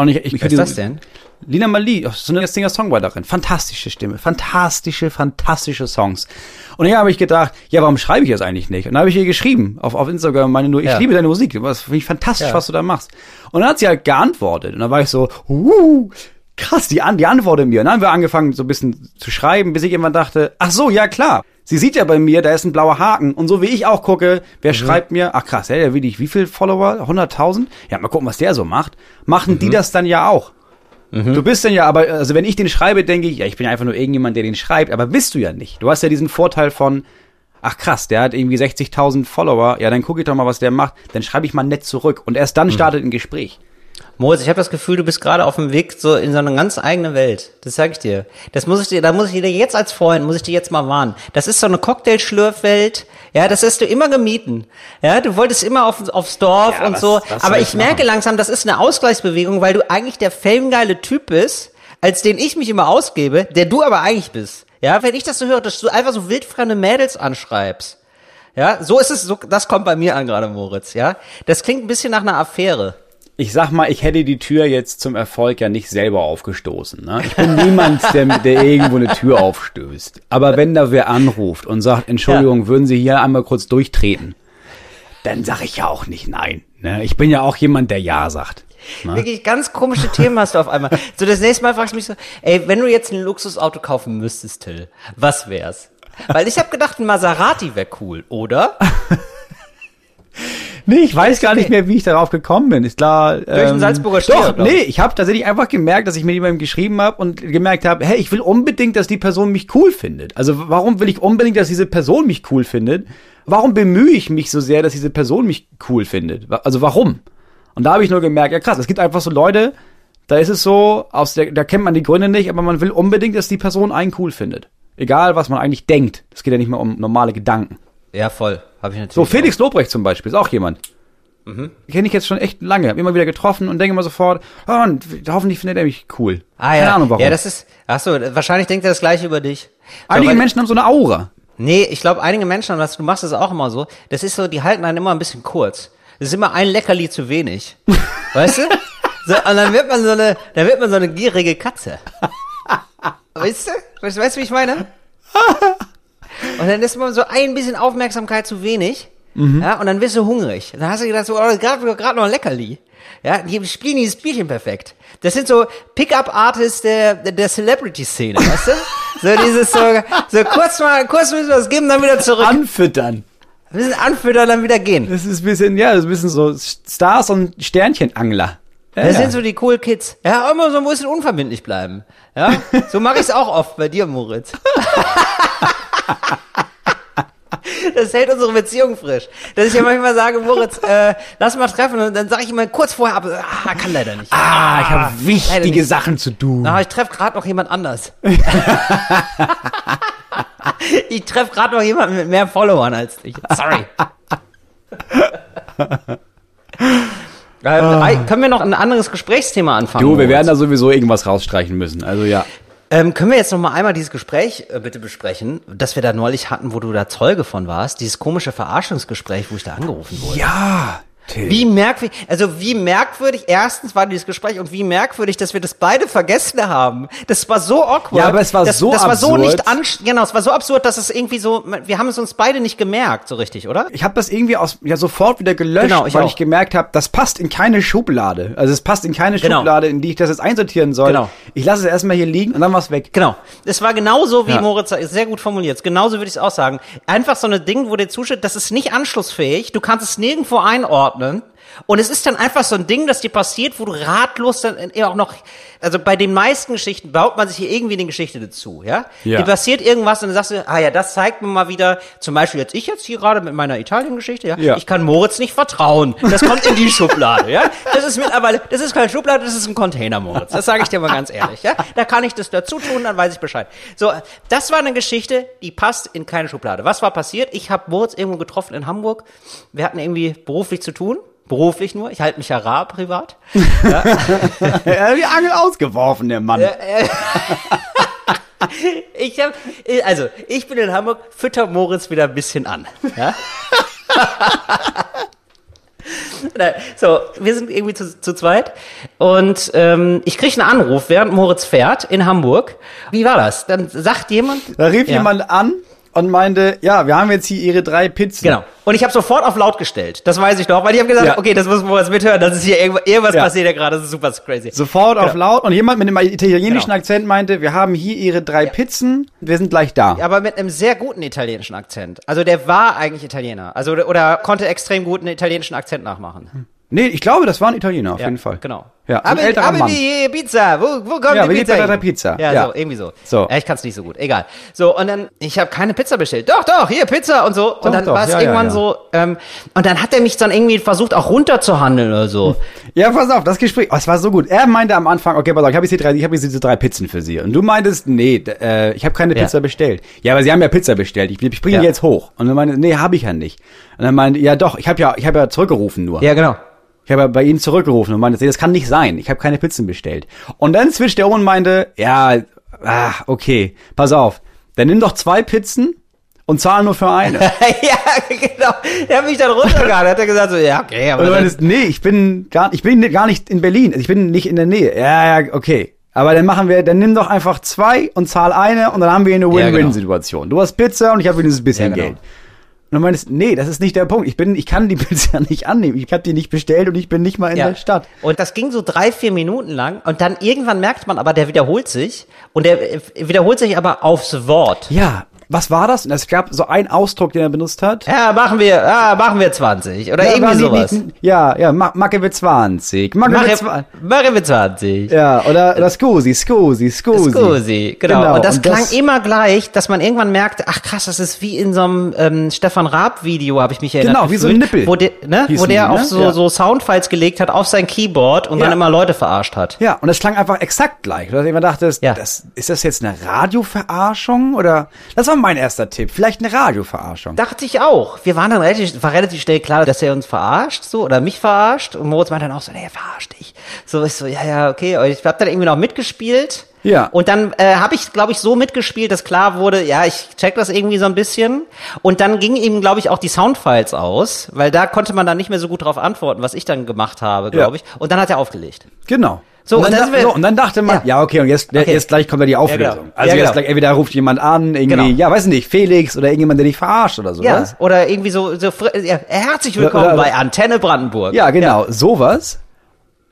[SPEAKER 1] Und ich, ich,
[SPEAKER 2] Was ist das denn?
[SPEAKER 1] Lina Mali, oh, so eine Singer-Songwriterin. Fantastische Stimme. Fantastische, fantastische Songs. Und hier habe ich gedacht, ja, warum schreibe ich das eigentlich nicht? Und dann habe ich ihr geschrieben auf, auf Instagram, meine nur, ich
[SPEAKER 2] Ja.
[SPEAKER 1] liebe deine Musik. Was finde ich fantastisch,
[SPEAKER 2] Ja.
[SPEAKER 1] was du da machst. Und dann hat sie halt geantwortet. Und dann war ich so, uh, krass, die, die antwortet mir. Und dann haben wir angefangen, so ein bisschen zu schreiben, bis ich irgendwann dachte, ach so, ja klar. Sie sieht ja bei mir, da ist ein blauer Haken. Und so wie ich auch gucke, wer schreibt mir, ach krass, ja, der will ich, wie viel Follower? 100.000? Ja, mal gucken, was der so macht. Machen die das dann ja auch. Du bist dann ja, aber, also wenn ich den schreibe, denke ich, ja, ich bin einfach nur irgendjemand, der den schreibt, aber bist du ja nicht. Du hast ja diesen Vorteil von, ach krass, der hat irgendwie 60.000 Follower, ja, dann gucke ich doch mal, was der macht, dann schreibe ich mal nett zurück und erst dann startet ein Gespräch.
[SPEAKER 2] Moritz, ich habe das Gefühl, du bist gerade auf dem Weg so in so eine ganz eigene Welt. Das sage ich dir. Das muss ich dir, da muss ich dir jetzt als Freund, muss ich dir jetzt mal warnen. Das ist so eine Cocktailschlürfwelt. Ja, das hast du immer gemieden. Ja, du wolltest immer auf, aufs Dorf
[SPEAKER 1] Ja,
[SPEAKER 2] und
[SPEAKER 1] was-
[SPEAKER 2] so.
[SPEAKER 1] was
[SPEAKER 2] Aber ich
[SPEAKER 1] ich
[SPEAKER 2] merke langsam, das ist eine Ausgleichsbewegung, weil du eigentlich der famegeile Typ bist, als den ich mich immer ausgebe, der du aber eigentlich bist. Ja, wenn ich das so höre, dass du einfach so wildfremde Mädels anschreibst. Ja, so ist es, so, das kommt bei mir an gerade, Moritz, ja. Das klingt ein bisschen nach einer Affäre.
[SPEAKER 1] Ich sag mal, ich hätte die Tür jetzt zum Erfolg ja nicht selber aufgestoßen. Ne? Ich bin niemand, der, der irgendwo eine Tür aufstößt. Aber wenn da wer anruft und sagt, Entschuldigung, würden Sie hier einmal kurz durchtreten, dann sage ich ja auch nicht nein. Ne? Ich bin ja auch jemand, der Ja sagt. Ne?
[SPEAKER 2] Wirklich ganz komische Themen hast du auf einmal. So das nächste Mal fragst du mich so, ey, wenn du jetzt ein Luxusauto kaufen müsstest, Till, was wär's? Weil ich habe gedacht, ein Maserati wäre cool, oder?
[SPEAKER 1] Nee, ich weiß gar nicht mehr, wie ich darauf gekommen bin. Ist klar. Durch
[SPEAKER 2] den Salzburger Stier,
[SPEAKER 1] Doch, nee, ich habe tatsächlich einfach gemerkt, dass ich mit jemandem geschrieben habe und gemerkt habe, hey, ich will unbedingt, dass die Person mich cool findet. Also warum will ich unbedingt, dass diese Person mich cool findet? Warum bemühe ich mich so sehr, dass diese Person mich cool findet? Also warum? Und da habe ich nur gemerkt, ja krass, es gibt einfach so Leute, da ist es so, aus der, da kennt man die Gründe nicht, aber man will unbedingt, dass die Person einen cool findet. Egal, was man eigentlich denkt. Es geht ja nicht mehr um normale Gedanken.
[SPEAKER 2] Ja, voll. Habe ich natürlich.
[SPEAKER 1] So, Felix Lobrecht zum Beispiel ist auch jemand. Kenne ich jetzt schon echt lange. Hab immer wieder getroffen und denke immer sofort, oh, hoffentlich findet er mich cool.
[SPEAKER 2] Ah ja.
[SPEAKER 1] Keine Ahnung warum.
[SPEAKER 2] Ja, das ist. Ach so, wahrscheinlich denkt er das gleiche über dich.
[SPEAKER 1] Einige Menschen haben so eine Aura.
[SPEAKER 2] Nee, ich glaube, einige Menschen, was du machst, ist auch immer so. Das ist so, die halten einen immer ein bisschen kurz. Das ist immer ein Leckerli zu wenig. Weißt du? So, und dann wird man so eine, dann wird man so eine gierige Katze. Weißt du? Weißt, weißt du, wie ich meine? Und dann ist man so ein bisschen Aufmerksamkeit zu wenig. Ja, und dann wirst du hungrig. Dann hast du gedacht, so, oh, gerade noch ein Leckerli. Ja, die spielen dieses Spielchen perfekt. Das sind so Pickup-Artists der, der, der Celebrity-Szene, weißt du? So dieses so, so kurz mal, kurz müssen wir was geben, dann wieder zurück.
[SPEAKER 1] Anfüttern.
[SPEAKER 2] Ein bisschen anfüttern, dann wieder gehen.
[SPEAKER 1] Das ist ein bisschen, ja, das ist ein bisschen so Stars und Sternchenangler.
[SPEAKER 2] Das
[SPEAKER 1] ja.
[SPEAKER 2] sind so die cool Kids. Ja, immer so ein bisschen unverbindlich bleiben. Ja, so mache ich es auch oft bei dir, Moritz. Das hält unsere Beziehung frisch. Dass ich ja manchmal sage, Moritz, äh, lass mal treffen und dann sage ich immer kurz vorher ab, ah, kann leider nicht.
[SPEAKER 1] ah, ich habe wichtige. Sachen zu tun.
[SPEAKER 2] Na, ich treffe gerade noch jemand anders. ich treffe gerade noch jemanden mit mehr Followern als dich. Sorry. ähm, ei, können wir noch ein anderes Gesprächsthema anfangen?
[SPEAKER 1] Du, wir werden da sowieso irgendwas rausstreichen müssen. Also ja.
[SPEAKER 2] Ähm, können wir jetzt noch mal einmal dieses Gespräch äh, bitte besprechen, das wir da neulich hatten, wo du da Zeuge von warst, dieses komische Verarschungsgespräch, wo ich da angerufen wurde.
[SPEAKER 1] Ja, Till.
[SPEAKER 2] Wie merkwürdig, also wie merkwürdig, erstens war dieses Gespräch und wie merkwürdig, dass wir das beide vergessen haben. Das war so awkward.
[SPEAKER 1] Ja, aber es war
[SPEAKER 2] das,
[SPEAKER 1] so
[SPEAKER 2] Das war so
[SPEAKER 1] absurd.
[SPEAKER 2] nicht an, genau, es war so absurd, dass es irgendwie so, wir haben es uns beide nicht gemerkt, so richtig, oder?
[SPEAKER 1] Ich habe das irgendwie aus ja sofort wieder gelöscht,
[SPEAKER 2] Genau, ich
[SPEAKER 1] weil
[SPEAKER 2] auch.
[SPEAKER 1] ich gemerkt habe, das passt in keine Schublade. Also es passt in keine
[SPEAKER 2] Genau.
[SPEAKER 1] Schublade, in die ich das jetzt einsortieren soll.
[SPEAKER 2] Genau.
[SPEAKER 1] Ich lasse es erstmal hier liegen und dann war's weg.
[SPEAKER 2] Genau. Es war genauso, wie
[SPEAKER 1] Ja.
[SPEAKER 2] Moritz sehr gut formuliert. Genauso würde ich es auch sagen. Einfach so eine Ding, wo dir zusteht, das ist nicht anschlussfähig, du kannst es nirgendwo einordnen ordnen. Und es ist dann einfach so ein Ding, das dir passiert, wo du ratlos dann auch noch, also bei den meisten Geschichten baut man sich hier irgendwie eine Geschichte dazu, ja?
[SPEAKER 1] Ja.
[SPEAKER 2] Dir passiert irgendwas und dann sagst du, ah ja, das zeigt mir mal wieder, zum Beispiel jetzt ich jetzt hier gerade mit meiner Italien-Geschichte, ja?
[SPEAKER 1] Ja.
[SPEAKER 2] Ich kann Moritz nicht vertrauen. Das kommt in die Schublade, ja? Das ist mittlerweile, das ist keine Schublade, das ist ein Container, Moritz. Das sage ich dir mal ganz ehrlich, ja? Da kann ich das dazu tun, dann weiß ich Bescheid. So, das war eine Geschichte, die passt in keine Schublade. Was war passiert? Ich habe Moritz irgendwo getroffen in Hamburg. Wir hatten irgendwie beruflich zu tun. Beruflich nur. Ich halte mich ja rar privat.
[SPEAKER 1] Er hat die Angel ausgeworfen, der Mann.
[SPEAKER 2] Ich hab, also, ich bin in Hamburg, fütter Moritz wieder ein bisschen an. Ja? So, wir sind irgendwie zu, zu zweit und ähm, ich kriege einen Anruf, während Moritz fährt in Hamburg. Wie war das? Dann sagt jemand.
[SPEAKER 1] Da rief
[SPEAKER 2] Ja.
[SPEAKER 1] jemand an und meinte, ja, wir haben jetzt hier ihre drei Pizzen.
[SPEAKER 2] Genau. Und ich habe sofort auf laut gestellt. Das weiß ich noch, weil ich habe gesagt,
[SPEAKER 1] Ja.
[SPEAKER 2] okay, das muss Moritz mithören. Das ist hier irgendwas, irgendwas
[SPEAKER 1] Ja.
[SPEAKER 2] passiert ja gerade, das ist super crazy.
[SPEAKER 1] Sofort auf
[SPEAKER 2] Genau.
[SPEAKER 1] laut und jemand mit einem italienischen
[SPEAKER 2] Genau.
[SPEAKER 1] Akzent meinte, wir haben hier ihre drei Pizzen, wir sind gleich da.
[SPEAKER 2] aber mit einem sehr guten italienischen Akzent. Also der war eigentlich Italiener. Also oder, konnte extrem gut einen italienischen Akzent nachmachen.
[SPEAKER 1] Nee, ich glaube, das war ein Italiener auf
[SPEAKER 2] Ja,
[SPEAKER 1] jeden Fall.
[SPEAKER 2] Genau.
[SPEAKER 1] Ja,
[SPEAKER 2] aber,
[SPEAKER 1] älterer
[SPEAKER 2] aber
[SPEAKER 1] Mann.
[SPEAKER 2] die Pizza, wo, wo kommt
[SPEAKER 1] Ja,
[SPEAKER 2] die Pizza? hin?
[SPEAKER 1] Pizza.
[SPEAKER 2] Ja,
[SPEAKER 1] Ja.
[SPEAKER 2] so, irgendwie so.
[SPEAKER 1] So.
[SPEAKER 2] Ja, ich kann es nicht so gut. Egal. So, und dann, ich habe keine Pizza bestellt. Doch, doch, hier Pizza und so.
[SPEAKER 1] Doch,
[SPEAKER 2] und dann war es
[SPEAKER 1] ja, ja,
[SPEAKER 2] irgendwann
[SPEAKER 1] ja.
[SPEAKER 2] so, ähm, und dann hat er mich dann irgendwie versucht, auch runterzuhandeln oder so.
[SPEAKER 1] Ja, pass auf, das Gespräch, oh, es war so gut. Er meinte am Anfang, okay, pass auf, ich habe jetzt, hier drei- ich hab jetzt diese drei Pizzen für Sie. Und du meintest, nee, äh, ich habe keine
[SPEAKER 2] Ja.
[SPEAKER 1] Pizza bestellt. Ja, aber Sie haben ja Pizza bestellt. Ich, ich bringe
[SPEAKER 2] Ja.
[SPEAKER 1] die jetzt hoch. Und dann meinte, nee, habe ich ja nicht. Und dann meinte, ja doch, ich habe ja, ich habe ja zurückgerufen nur.
[SPEAKER 2] Ja, genau.
[SPEAKER 1] Ich habe bei Ihnen zurückgerufen und meinte, das kann nicht sein. Ich habe keine Pizzen bestellt. Und dann switcht er um und meinte, ja, ah, okay, pass auf, dann nimm doch zwei Pizzen und zahl nur für eine.
[SPEAKER 2] ja, genau. Er hat mich dann runtergehauen. Er hat gesagt so, ja, okay, aber
[SPEAKER 1] Und du
[SPEAKER 2] dann,
[SPEAKER 1] meintest, nee, ich bin gar, ich bin gar nicht in Berlin. Ich bin nicht in der Nähe. Ja, ja, okay. Aber dann machen wir, dann nimm doch einfach zwei und zahl eine und dann haben wir eine
[SPEAKER 2] genau.
[SPEAKER 1] Win-Win-Situation. Du hast Pizza und ich habe wenigstens ein bisschen
[SPEAKER 2] Ja, genau.
[SPEAKER 1] Geld. Und du meinst, nee, das ist nicht der Punkt. Ich bin, ich kann die Pizza nicht annehmen. Ich habe die nicht bestellt und ich bin nicht mal in der Stadt.
[SPEAKER 2] Und das ging so drei, vier Minuten lang und dann irgendwann merkt man aber, der wiederholt sich und der wiederholt sich aber aufs Wort.
[SPEAKER 1] Ja, was war das? Und es gab so einen Ausdruck, den er benutzt hat.
[SPEAKER 2] Ja, machen wir, ja, machen wir 20 oder
[SPEAKER 1] Ja,
[SPEAKER 2] irgendwie sowas.
[SPEAKER 1] nicht- Ja, ja, Ma- Macke wird 20. Macke
[SPEAKER 2] Machen
[SPEAKER 1] wird 20.
[SPEAKER 2] machen wir 20.
[SPEAKER 1] Ja, oder, oder Scusi, Scusi, Scusi.
[SPEAKER 2] Scusi, genau.
[SPEAKER 1] Genau,
[SPEAKER 2] Und das
[SPEAKER 1] und
[SPEAKER 2] klang
[SPEAKER 1] das-
[SPEAKER 2] immer gleich, dass man irgendwann merkte, ach krass, das ist wie in so einem ähm, Stefan Raab-Video, habe ich mich erinnert.
[SPEAKER 1] Genau, wie so ein
[SPEAKER 2] gefühlt,
[SPEAKER 1] Nippel
[SPEAKER 2] Wo der, ne, wo der
[SPEAKER 1] die,
[SPEAKER 2] auf
[SPEAKER 1] ne?
[SPEAKER 2] so,
[SPEAKER 1] Ja.
[SPEAKER 2] so Soundfiles gelegt hat auf sein Keyboard und
[SPEAKER 1] Ja.
[SPEAKER 2] dann immer Leute verarscht hat.
[SPEAKER 1] Ja, und das klang einfach exakt gleich. Dass ich immer dachte,
[SPEAKER 2] Ja.
[SPEAKER 1] das, ist das jetzt eine Radioverarschung oder? Das war mein erster Tipp. Vielleicht eine Radioverarschung.
[SPEAKER 2] Dachte ich auch. Wir waren dann relativ, war relativ schnell klar, dass er uns verarscht, so, oder mich verarscht. Und Moritz meinte dann auch so, nee, er verarscht dich. So, ich so, ja, ja, okay. Und ich hab dann irgendwie noch mitgespielt.
[SPEAKER 1] Ja.
[SPEAKER 2] Und dann äh, habe ich, glaube ich, so mitgespielt, dass klar wurde, ja, ich check das irgendwie so ein bisschen. Und dann gingen ihm, glaube ich, auch die Soundfiles aus, weil da konnte man dann nicht mehr so gut drauf antworten, was ich dann gemacht habe, glaube
[SPEAKER 1] Ja.
[SPEAKER 2] ich. Und dann hat er aufgelegt.
[SPEAKER 1] Genau.
[SPEAKER 2] So,
[SPEAKER 1] und,
[SPEAKER 2] und
[SPEAKER 1] dann,
[SPEAKER 2] dann
[SPEAKER 1] so, und dann dachte man,
[SPEAKER 2] Ja.
[SPEAKER 1] ja, okay, und jetzt,
[SPEAKER 2] Okay.
[SPEAKER 1] jetzt gleich kommt ja die Auflösung.
[SPEAKER 2] genau.
[SPEAKER 1] Also
[SPEAKER 2] Ja,
[SPEAKER 1] jetzt
[SPEAKER 2] genau.
[SPEAKER 1] gleich, entweder ruft jemand an, irgendwie,
[SPEAKER 2] Genau.
[SPEAKER 1] ja, weiß nicht, Felix oder irgendjemand, der dich verarscht oder
[SPEAKER 2] Ja.
[SPEAKER 1] sowas.
[SPEAKER 2] Oder irgendwie so, so ja, herzlich willkommen
[SPEAKER 1] Oder- oder-
[SPEAKER 2] bei Antenne Brandenburg.
[SPEAKER 1] Ja, genau, sowas.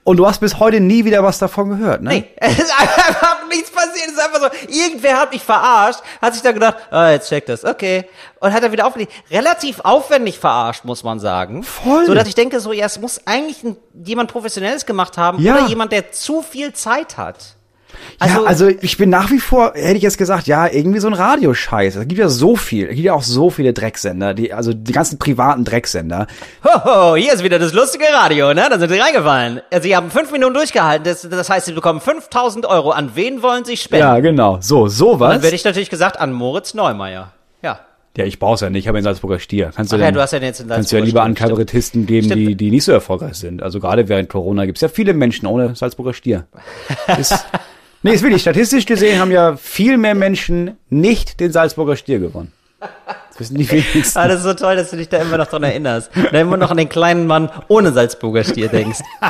[SPEAKER 1] Und du hast bis heute nie wieder was davon gehört, ne?
[SPEAKER 2] Nee, es ist einfach nichts passiert. Es ist einfach so, irgendwer hat mich verarscht, hat sich dann gedacht, ah, jetzt check das, okay. Und hat er wieder aufgelegt. Relativ aufwendig verarscht, muss man sagen.
[SPEAKER 1] Voll.
[SPEAKER 2] So, dass ich denke, so, ja, es muss eigentlich ein, jemand Professionelles gemacht haben
[SPEAKER 1] Ja.
[SPEAKER 2] oder jemand, der zu viel Zeit hat.
[SPEAKER 1] Ja, also ich bin nach wie vor, hätte ich jetzt gesagt, ja, irgendwie so ein Radioscheiß. Es gibt ja so viel, es gibt ja auch so viele Drecksender, die, also die ganzen privaten Drecksender.
[SPEAKER 2] Hoho, hier ist wieder das lustige Radio, ne? Da sind sie reingefallen. Also, Sie haben fünf Minuten durchgehalten. Das, das heißt, Sie bekommen 5000 Euro. An wen wollen Sie spenden?
[SPEAKER 1] Ja, genau. So, sowas.
[SPEAKER 2] Dann werde ich natürlich gesagt, an Moritz Neumeier. Ja.
[SPEAKER 1] Ja, ich brauch's ja nicht, ich habe einen Salzburger Stier. Kannst du,
[SPEAKER 2] Ach ja,
[SPEAKER 1] denn-
[SPEAKER 2] du hast ja jetzt einen
[SPEAKER 1] Kannst du ja lieber an
[SPEAKER 2] Stier.
[SPEAKER 1] Kabarettisten geben,
[SPEAKER 2] Stimmt.
[SPEAKER 1] die, die nicht so erfolgreich sind. Also gerade während Corona gibt's ja viele Menschen ohne Salzburger Stier. Ist, nee, ist wirklich, statistisch gesehen haben ja viel mehr Menschen nicht den Salzburger Stier gewonnen. Das wissen die wenigsten.
[SPEAKER 2] Ah, das ist so toll, dass du dich da immer noch dran erinnerst. Dann immer noch an den kleinen Mann ohne Salzburger Stier denkst.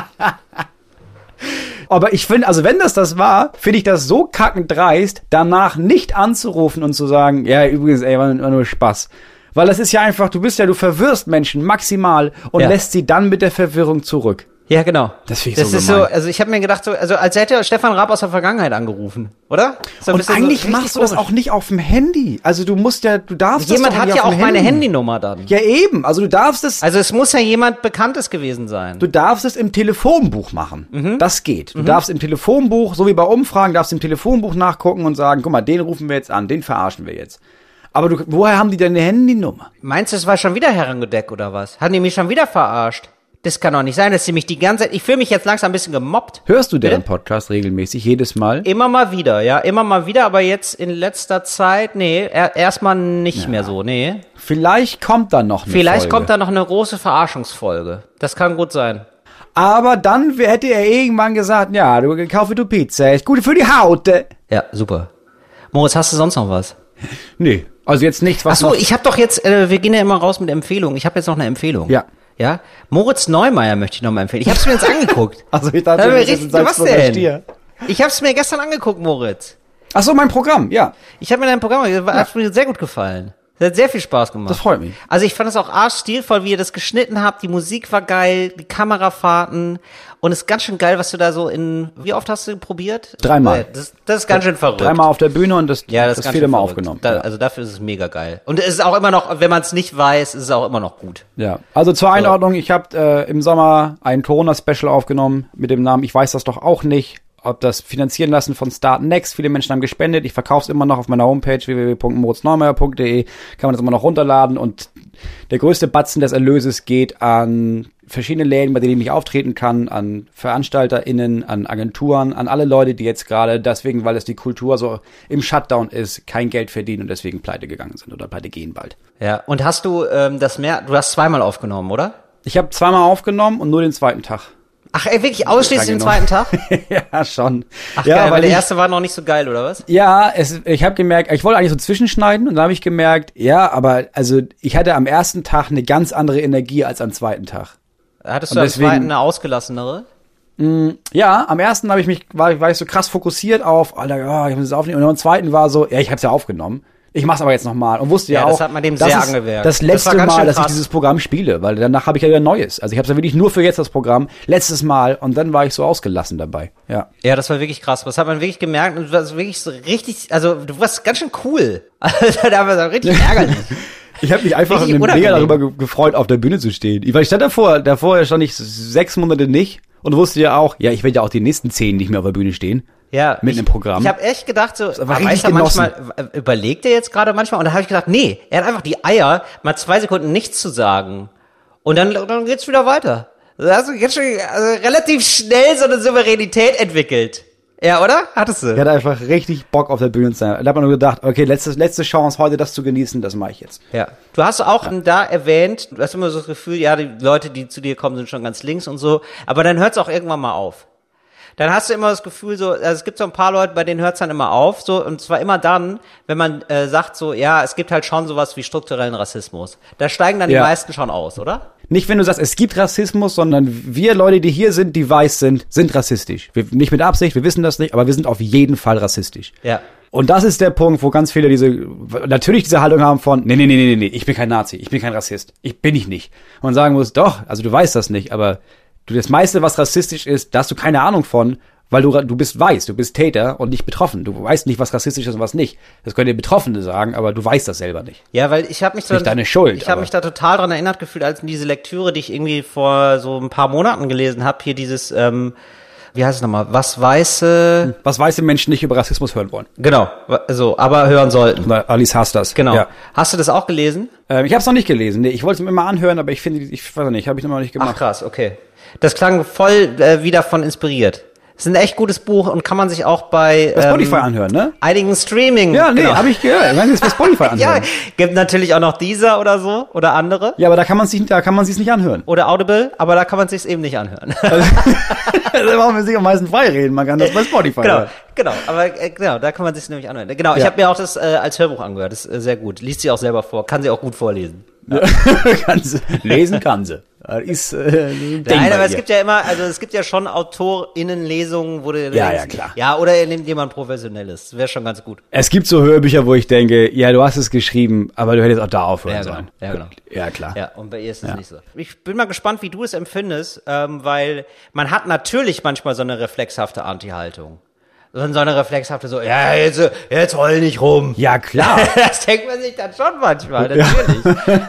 [SPEAKER 1] Aber ich finde, also wenn das das war, finde ich das so kackend dreist, danach nicht anzurufen und zu sagen, ja, übrigens, ey, war, war nur Spaß. Weil das ist ja einfach, du bist ja, du verwirrst Menschen maximal und
[SPEAKER 2] Ja.
[SPEAKER 1] lässt sie dann mit der Verwirrung zurück.
[SPEAKER 2] Ja, genau.
[SPEAKER 1] Das finde ich
[SPEAKER 2] das
[SPEAKER 1] so
[SPEAKER 2] ist so,
[SPEAKER 1] gemein.
[SPEAKER 2] also ich habe mir gedacht, so, also als hätte Stefan Raab aus der Vergangenheit angerufen, oder? So
[SPEAKER 1] Und
[SPEAKER 2] so
[SPEAKER 1] eigentlich
[SPEAKER 2] richtig
[SPEAKER 1] machst du das auch nicht auf dem Handy. Also du musst ja, du darfst
[SPEAKER 2] Jemand
[SPEAKER 1] das doch
[SPEAKER 2] hat ja auch
[SPEAKER 1] dem
[SPEAKER 2] meine
[SPEAKER 1] Handy.
[SPEAKER 2] Handynummer dann.
[SPEAKER 1] Ja eben, also du darfst es,
[SPEAKER 2] Also es muss ja jemand Bekanntes gewesen sein.
[SPEAKER 1] du darfst es im Telefonbuch machen.
[SPEAKER 2] Mhm.
[SPEAKER 1] Das geht. Du darfst im Telefonbuch, so wie bei Umfragen, darfst im Telefonbuch nachgucken und sagen, guck mal, den rufen wir jetzt an, den verarschen wir jetzt. Aber du, woher haben die deine Handynummer?
[SPEAKER 2] Meinst du, es war schon wieder Herrengedeck oder was? Haben die mich schon wieder verarscht? Das kann doch nicht sein, dass sie mich die ganze Zeit, ich fühle mich jetzt langsam ein bisschen gemobbt.
[SPEAKER 1] Hörst du deren? Podcast regelmäßig, jedes Mal?
[SPEAKER 2] Immer mal wieder, ja, immer mal wieder, aber jetzt in letzter Zeit, nee, er, erstmal nicht mehr so, nee.
[SPEAKER 1] Vielleicht kommt da noch eine
[SPEAKER 2] Vielleicht
[SPEAKER 1] Folge.
[SPEAKER 2] kommt da noch eine große Verarschungsfolge. Das kann gut sein.
[SPEAKER 1] Aber dann hätte er irgendwann gesagt, ja, du kaufe du Pizza, ist gut für die Haut.
[SPEAKER 2] Ja, super. Moritz, hast du sonst noch was?
[SPEAKER 1] Nee, also jetzt nichts,
[SPEAKER 2] Ach
[SPEAKER 1] was
[SPEAKER 2] so,
[SPEAKER 1] noch,
[SPEAKER 2] ich habe doch jetzt, äh, wir gehen ja immer raus mit Empfehlungen. Ich habe jetzt noch eine Empfehlung.
[SPEAKER 1] Ja.
[SPEAKER 2] Ja? Moritz Neumeier möchte ich noch mal empfehlen. Ich habe es mir jetzt angeguckt.
[SPEAKER 1] Also ich dachte, das ist
[SPEAKER 2] richtig, was denn?
[SPEAKER 1] Stier.
[SPEAKER 2] Ich habe es mir gestern angeguckt, Moritz.
[SPEAKER 1] Ach so, mein Programm, ja.
[SPEAKER 2] Ich habe mir dein Programm, das hat mir sehr gut gefallen. Das hat sehr viel Spaß gemacht.
[SPEAKER 1] Das freut mich.
[SPEAKER 2] Also ich fand es auch arschstilvoll, wie ihr das geschnitten habt. Die Musik war geil, die Kamerafahrten. Und es ist ganz schön geil, was du da so in, wie oft hast du probiert?
[SPEAKER 1] Dreimal.
[SPEAKER 2] Äh, Das, das ist ganz schön verrückt.
[SPEAKER 1] Dreimal auf der Bühne und das,
[SPEAKER 2] Ja, das,
[SPEAKER 1] das, vierte Mal aufgenommen.
[SPEAKER 2] Da,
[SPEAKER 1] ja.
[SPEAKER 2] Also dafür ist es mega geil. Und es ist auch immer noch, wenn man es nicht weiß, ist es auch immer noch gut.
[SPEAKER 1] ja. Also zur Einordnung, ich habe äh, im Sommer ein Corona-Special aufgenommen mit dem Namen Ich weiß das doch auch nicht. Ob das finanzieren lassen von Start Next. Viele Menschen haben gespendet. Ich verkaufe es immer noch auf meiner Homepage www.moritzneumeier.de. Kann man das immer noch runterladen. Und der größte Batzen des Erlöses geht an verschiedene Läden, bei denen ich auftreten kann, an VeranstalterInnen, an Agenturen, an alle Leute, die jetzt gerade deswegen, weil es die Kultur so im Shutdown ist, kein Geld verdienen und deswegen pleite gegangen sind oder pleite gehen bald.
[SPEAKER 2] Ja. Und hast du ähm, das mehr, du hast zweimal aufgenommen, oder?
[SPEAKER 1] Ich habe zweimal aufgenommen und nur den zweiten Tag.
[SPEAKER 2] Ach, ey, wirklich ausschließlich den zweiten Tag?
[SPEAKER 1] ja, schon.
[SPEAKER 2] Ach
[SPEAKER 1] ja,
[SPEAKER 2] geil, weil der
[SPEAKER 1] ich-
[SPEAKER 2] erste war noch nicht so geil, oder was?
[SPEAKER 1] Ja, es, ich habe gemerkt, ich wollte eigentlich so zwischenschneiden und dann habe ich gemerkt, ja, aber also ich hatte am ersten Tag eine ganz andere Energie als am zweiten Tag.
[SPEAKER 2] Hattest
[SPEAKER 1] Und
[SPEAKER 2] du am
[SPEAKER 1] deswegen-
[SPEAKER 2] zweiten eine ausgelassenere?
[SPEAKER 1] Ja, am ersten habe ich mich war, war ich so krass fokussiert auf, Alter, ja, ich muss es aufnehmen. Und am zweiten war so, ja, ich habe es ja aufgenommen. Ich mach's aber jetzt nochmal und wusste ja,
[SPEAKER 2] Ja,
[SPEAKER 1] auch,
[SPEAKER 2] das hat man dem
[SPEAKER 1] das
[SPEAKER 2] sehr.
[SPEAKER 1] Das
[SPEAKER 2] Das
[SPEAKER 1] letzte
[SPEAKER 2] ganz
[SPEAKER 1] Mal, dass ich dieses Programm spiele, weil danach habe ich ja wieder Neues. Also ich habe es ja wirklich nur für jetzt das Programm, letztes Mal und dann war ich so ausgelassen dabei. Ja.
[SPEAKER 2] Ja, das war wirklich krass. Das hat man wirklich gemerkt und du warst wirklich so richtig, also du warst ganz schön cool. Also da war so richtig ärgerlich.
[SPEAKER 1] Ich habe mich einfach mega darüber ge gefreut, auf der Bühne zu stehen. Weil ich stand davor, davor stand ich sechs Monate nicht und wusste ja auch, ja, ich werde ja auch die nächsten zehn nicht mehr auf der Bühne stehen.
[SPEAKER 2] Ja,
[SPEAKER 1] Mit
[SPEAKER 2] ich,
[SPEAKER 1] einem Programm.
[SPEAKER 2] Ich habe echt gedacht, so, weiß er manchmal, überlegt er jetzt gerade manchmal? Und da habe ich gedacht, nee, er hat einfach die Eier, mal zwei Sekunden nichts zu sagen. Und dann, dann geht's wieder weiter. Da hast du jetzt schon also relativ schnell so eine Souveränität entwickelt. Ja, oder? Hattest du?
[SPEAKER 1] Ich hatte einfach richtig Bock auf der Bühne zu sein. Da hat man nur gedacht, okay, letzte, letzte Chance heute das zu genießen, das mache ich jetzt.
[SPEAKER 2] Ja. Du hast auch da erwähnt, du hast immer so das Gefühl, ja, die Leute, die zu dir kommen, sind schon ganz links und so, aber dann hört's auch irgendwann mal auf. Dann hast du immer das Gefühl, so, also es gibt so ein paar Leute, bei denen hört's dann immer auf, so, und zwar immer dann, wenn man äh, sagt, so, ja, es gibt halt schon sowas wie strukturellen Rassismus. Da steigen dann
[SPEAKER 1] Ja.
[SPEAKER 2] die meisten schon aus, oder?
[SPEAKER 1] Nicht, wenn du sagst, es gibt Rassismus, sondern wir Leute, die hier sind, die weiß sind, sind rassistisch. Wir, nicht mit Absicht, wir wissen das nicht, aber wir sind auf jeden Fall rassistisch.
[SPEAKER 2] Ja.
[SPEAKER 1] Und das ist der Punkt, wo ganz viele diese, natürlich diese Haltung haben von, nee, nee, nee, nee, nee, ich bin kein Nazi, ich bin kein Rassist, ich bin ich nicht. Und man sagen muss, doch, also du weißt das nicht, aber du, das meiste, was rassistisch ist, da hast du keine Ahnung von, weil du, du bist weiß, du bist Täter und nicht betroffen. Du weißt nicht, was rassistisch ist und was nicht. Das können dir Betroffene sagen, aber du weißt das selber nicht.
[SPEAKER 2] Ja, weil ich habe mich da,
[SPEAKER 1] Nicht deine Schuld,
[SPEAKER 2] Ich habe mich da total dran erinnert gefühlt, als in diese Lektüre, die ich irgendwie vor so ein paar Monaten gelesen habe, hier dieses, ähm, wie heißt es nochmal, was weiße,
[SPEAKER 1] Was weiße Menschen nicht über Rassismus hören wollen.
[SPEAKER 2] genau, so, aber hören sollten.
[SPEAKER 1] Oder Alice hasst das.
[SPEAKER 2] Genau.
[SPEAKER 1] Ja.
[SPEAKER 2] Hast du das auch gelesen?
[SPEAKER 1] Ähm, ich habe es noch nicht gelesen. Nee, ich wollte es mir immer anhören, aber ich finde, ich weiß nicht, habe ich noch nicht
[SPEAKER 2] Ach
[SPEAKER 1] gemacht.
[SPEAKER 2] krass, okay. Das klang voll äh, wieder von inspiriert. Es ist ein echt gutes Buch und kann man sich auch bei
[SPEAKER 1] Bei Spotify
[SPEAKER 2] ähm,
[SPEAKER 1] anhören, ne?
[SPEAKER 2] einigen Streaming.
[SPEAKER 1] Ja, nee,
[SPEAKER 2] genau.
[SPEAKER 1] habe ich gehört. Man kann es bei Spotify
[SPEAKER 2] Ja,
[SPEAKER 1] anhören.
[SPEAKER 2] gibt natürlich auch noch dieser oder so oder andere
[SPEAKER 1] Ja, aber da kann man sich, da kann man sich nicht anhören.
[SPEAKER 2] oder Audible, aber da kann man sich's eben nicht anhören.
[SPEAKER 1] da brauchen wir sich am meisten frei reden. Man kann das bei Spotify
[SPEAKER 2] genau,
[SPEAKER 1] hören.
[SPEAKER 2] genau, aber äh, genau, da kann man sich's nämlich anhören. Genau, ich
[SPEAKER 1] Ja.
[SPEAKER 2] habe mir auch das äh, als Hörbuch angehört. Das ist äh, sehr gut. Liest sie auch selber vor, kann sie auch gut vorlesen.
[SPEAKER 1] kann sie, lesen kann sie. Ist, äh,
[SPEAKER 2] Nein, aber es gibt ja immer, also es gibt ja schon AutorInnenlesungen, wo du
[SPEAKER 1] Ja,
[SPEAKER 2] denkst,
[SPEAKER 1] ja, klar.
[SPEAKER 2] Ja, oder er nimmt jemand Professionelles. Wäre schon ganz gut.
[SPEAKER 1] Es gibt so Hörbücher, wo ich denke, ja, du hast es geschrieben, aber du hättest auch da aufhören
[SPEAKER 2] Ja, genau.
[SPEAKER 1] sollen.
[SPEAKER 2] Ja, genau.
[SPEAKER 1] Ja, klar.
[SPEAKER 2] Ja, und bei ihr ist es nicht so. Ich bin mal gespannt, wie du es empfindest, ähm, weil man hat natürlich manchmal so eine reflexhafte Anti-Haltung. So so eine reflexhafte so, ja, jetzt, jetzt heul nicht rum.
[SPEAKER 1] Ja, klar.
[SPEAKER 2] Das denkt man sich dann schon manchmal, natürlich.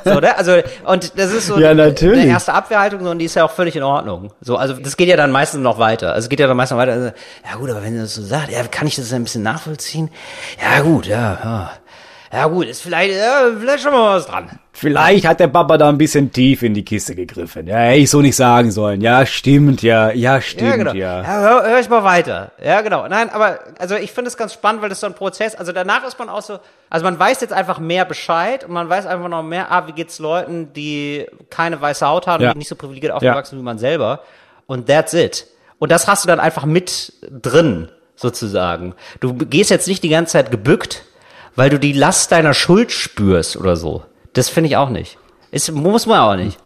[SPEAKER 2] So, ne? Also, und das ist so
[SPEAKER 1] Ja, natürlich.
[SPEAKER 2] eine erste Abwehrhaltung, so, und die ist ja auch völlig in Ordnung. So, also das geht ja dann meistens noch weiter. Also es geht ja dann meistens noch weiter. Also, ja gut, aber wenn du das so sagst, ja, kann ich das ein bisschen nachvollziehen? Ja gut, ja, ja. Ja gut, ist vielleicht, ja, vielleicht schon mal was dran.
[SPEAKER 1] Vielleicht hat der Papa da ein bisschen tief in die Kiste gegriffen. Ja, hätte ich so nicht sagen sollen. Ja, stimmt, ja, ja, stimmt,
[SPEAKER 2] Ja, genau.
[SPEAKER 1] ja.
[SPEAKER 2] Ja, hör, hör ich mal weiter. Ja, genau. Nein, aber also ich finde es ganz spannend, weil das so ein Prozess, also danach ist man auch so, also man weiß jetzt einfach mehr Bescheid und man weiß einfach noch mehr, ah, wie geht's Leuten, die keine weiße Haut haben,
[SPEAKER 1] Ja.
[SPEAKER 2] die nicht so privilegiert aufgewachsen wie man selber. Und that's it. Und das hast du dann einfach mit drin, sozusagen. Du gehst jetzt nicht die ganze Zeit gebückt, weil du die Last deiner Schuld spürst oder so. Das finde ich auch nicht. Ist, muss man auch nicht.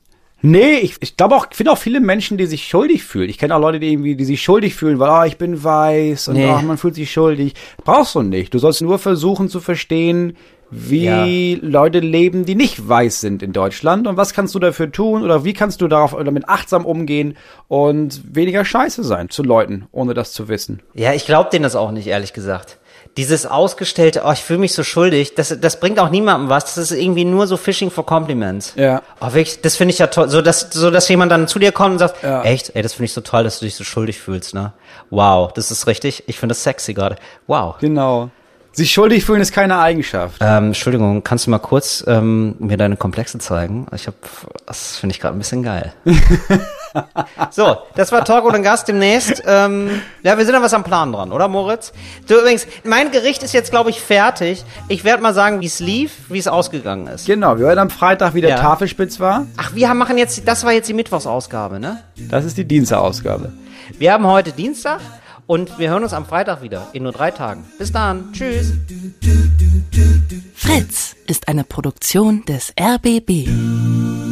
[SPEAKER 1] Nee, ich, ich glaube auch, ich finde auch viele Menschen, die sich schuldig fühlen. Ich kenne auch Leute, die irgendwie, die sich schuldig fühlen, weil, ah, ich bin weiß und
[SPEAKER 2] Nee.
[SPEAKER 1] ah, man fühlt sich schuldig. Brauchst du nicht. Du sollst nur versuchen zu verstehen, wie Leute leben, die nicht weiß sind in Deutschland und was kannst du dafür tun oder wie kannst du darauf damit achtsam umgehen und weniger scheiße sein zu Leuten, ohne das zu wissen.
[SPEAKER 2] Ja, ich glaube denen das auch nicht, ehrlich gesagt. Dieses ausgestellte, oh, ich fühle mich so schuldig, das, das bringt auch niemandem was. Das ist irgendwie nur so Fishing for Compliments.
[SPEAKER 1] Ja.
[SPEAKER 2] Oh, wirklich, das finde ich ja toll. So dass, so, dass jemand dann zu dir kommt und sagt,
[SPEAKER 1] Ja.
[SPEAKER 2] echt, ey, das finde ich so toll, dass du dich so schuldig fühlst, ne? Wow, das ist richtig. Ich finde das sexy gerade. Wow.
[SPEAKER 1] Genau. Sich schuldig fühlen ist keine Eigenschaft.
[SPEAKER 2] Ähm, Entschuldigung, kannst du mal kurz ähm, mir deine Komplexe zeigen? Ich habe, das finde ich gerade ein bisschen geil. so, das war Talk ohne Gast demnächst. Ähm, ja, wir sind da was am Plan dran, oder Moritz? Du übrigens, mein Gericht ist jetzt, glaube ich, fertig. Ich werde mal sagen, wie es lief, wie es ausgegangen ist.
[SPEAKER 1] Genau, wir hören am Freitag, wie der
[SPEAKER 2] Ja.
[SPEAKER 1] Tafelspitz war.
[SPEAKER 2] Ach, wir haben, machen jetzt, das war jetzt die Mittwochsausgabe, ne?
[SPEAKER 1] Das ist die Dienstagausgabe.
[SPEAKER 2] Wir haben heute Dienstag und wir hören uns am Freitag wieder, in nur drei Tagen. Bis dann, tschüss.
[SPEAKER 3] Fritz ist eine Produktion des RBB.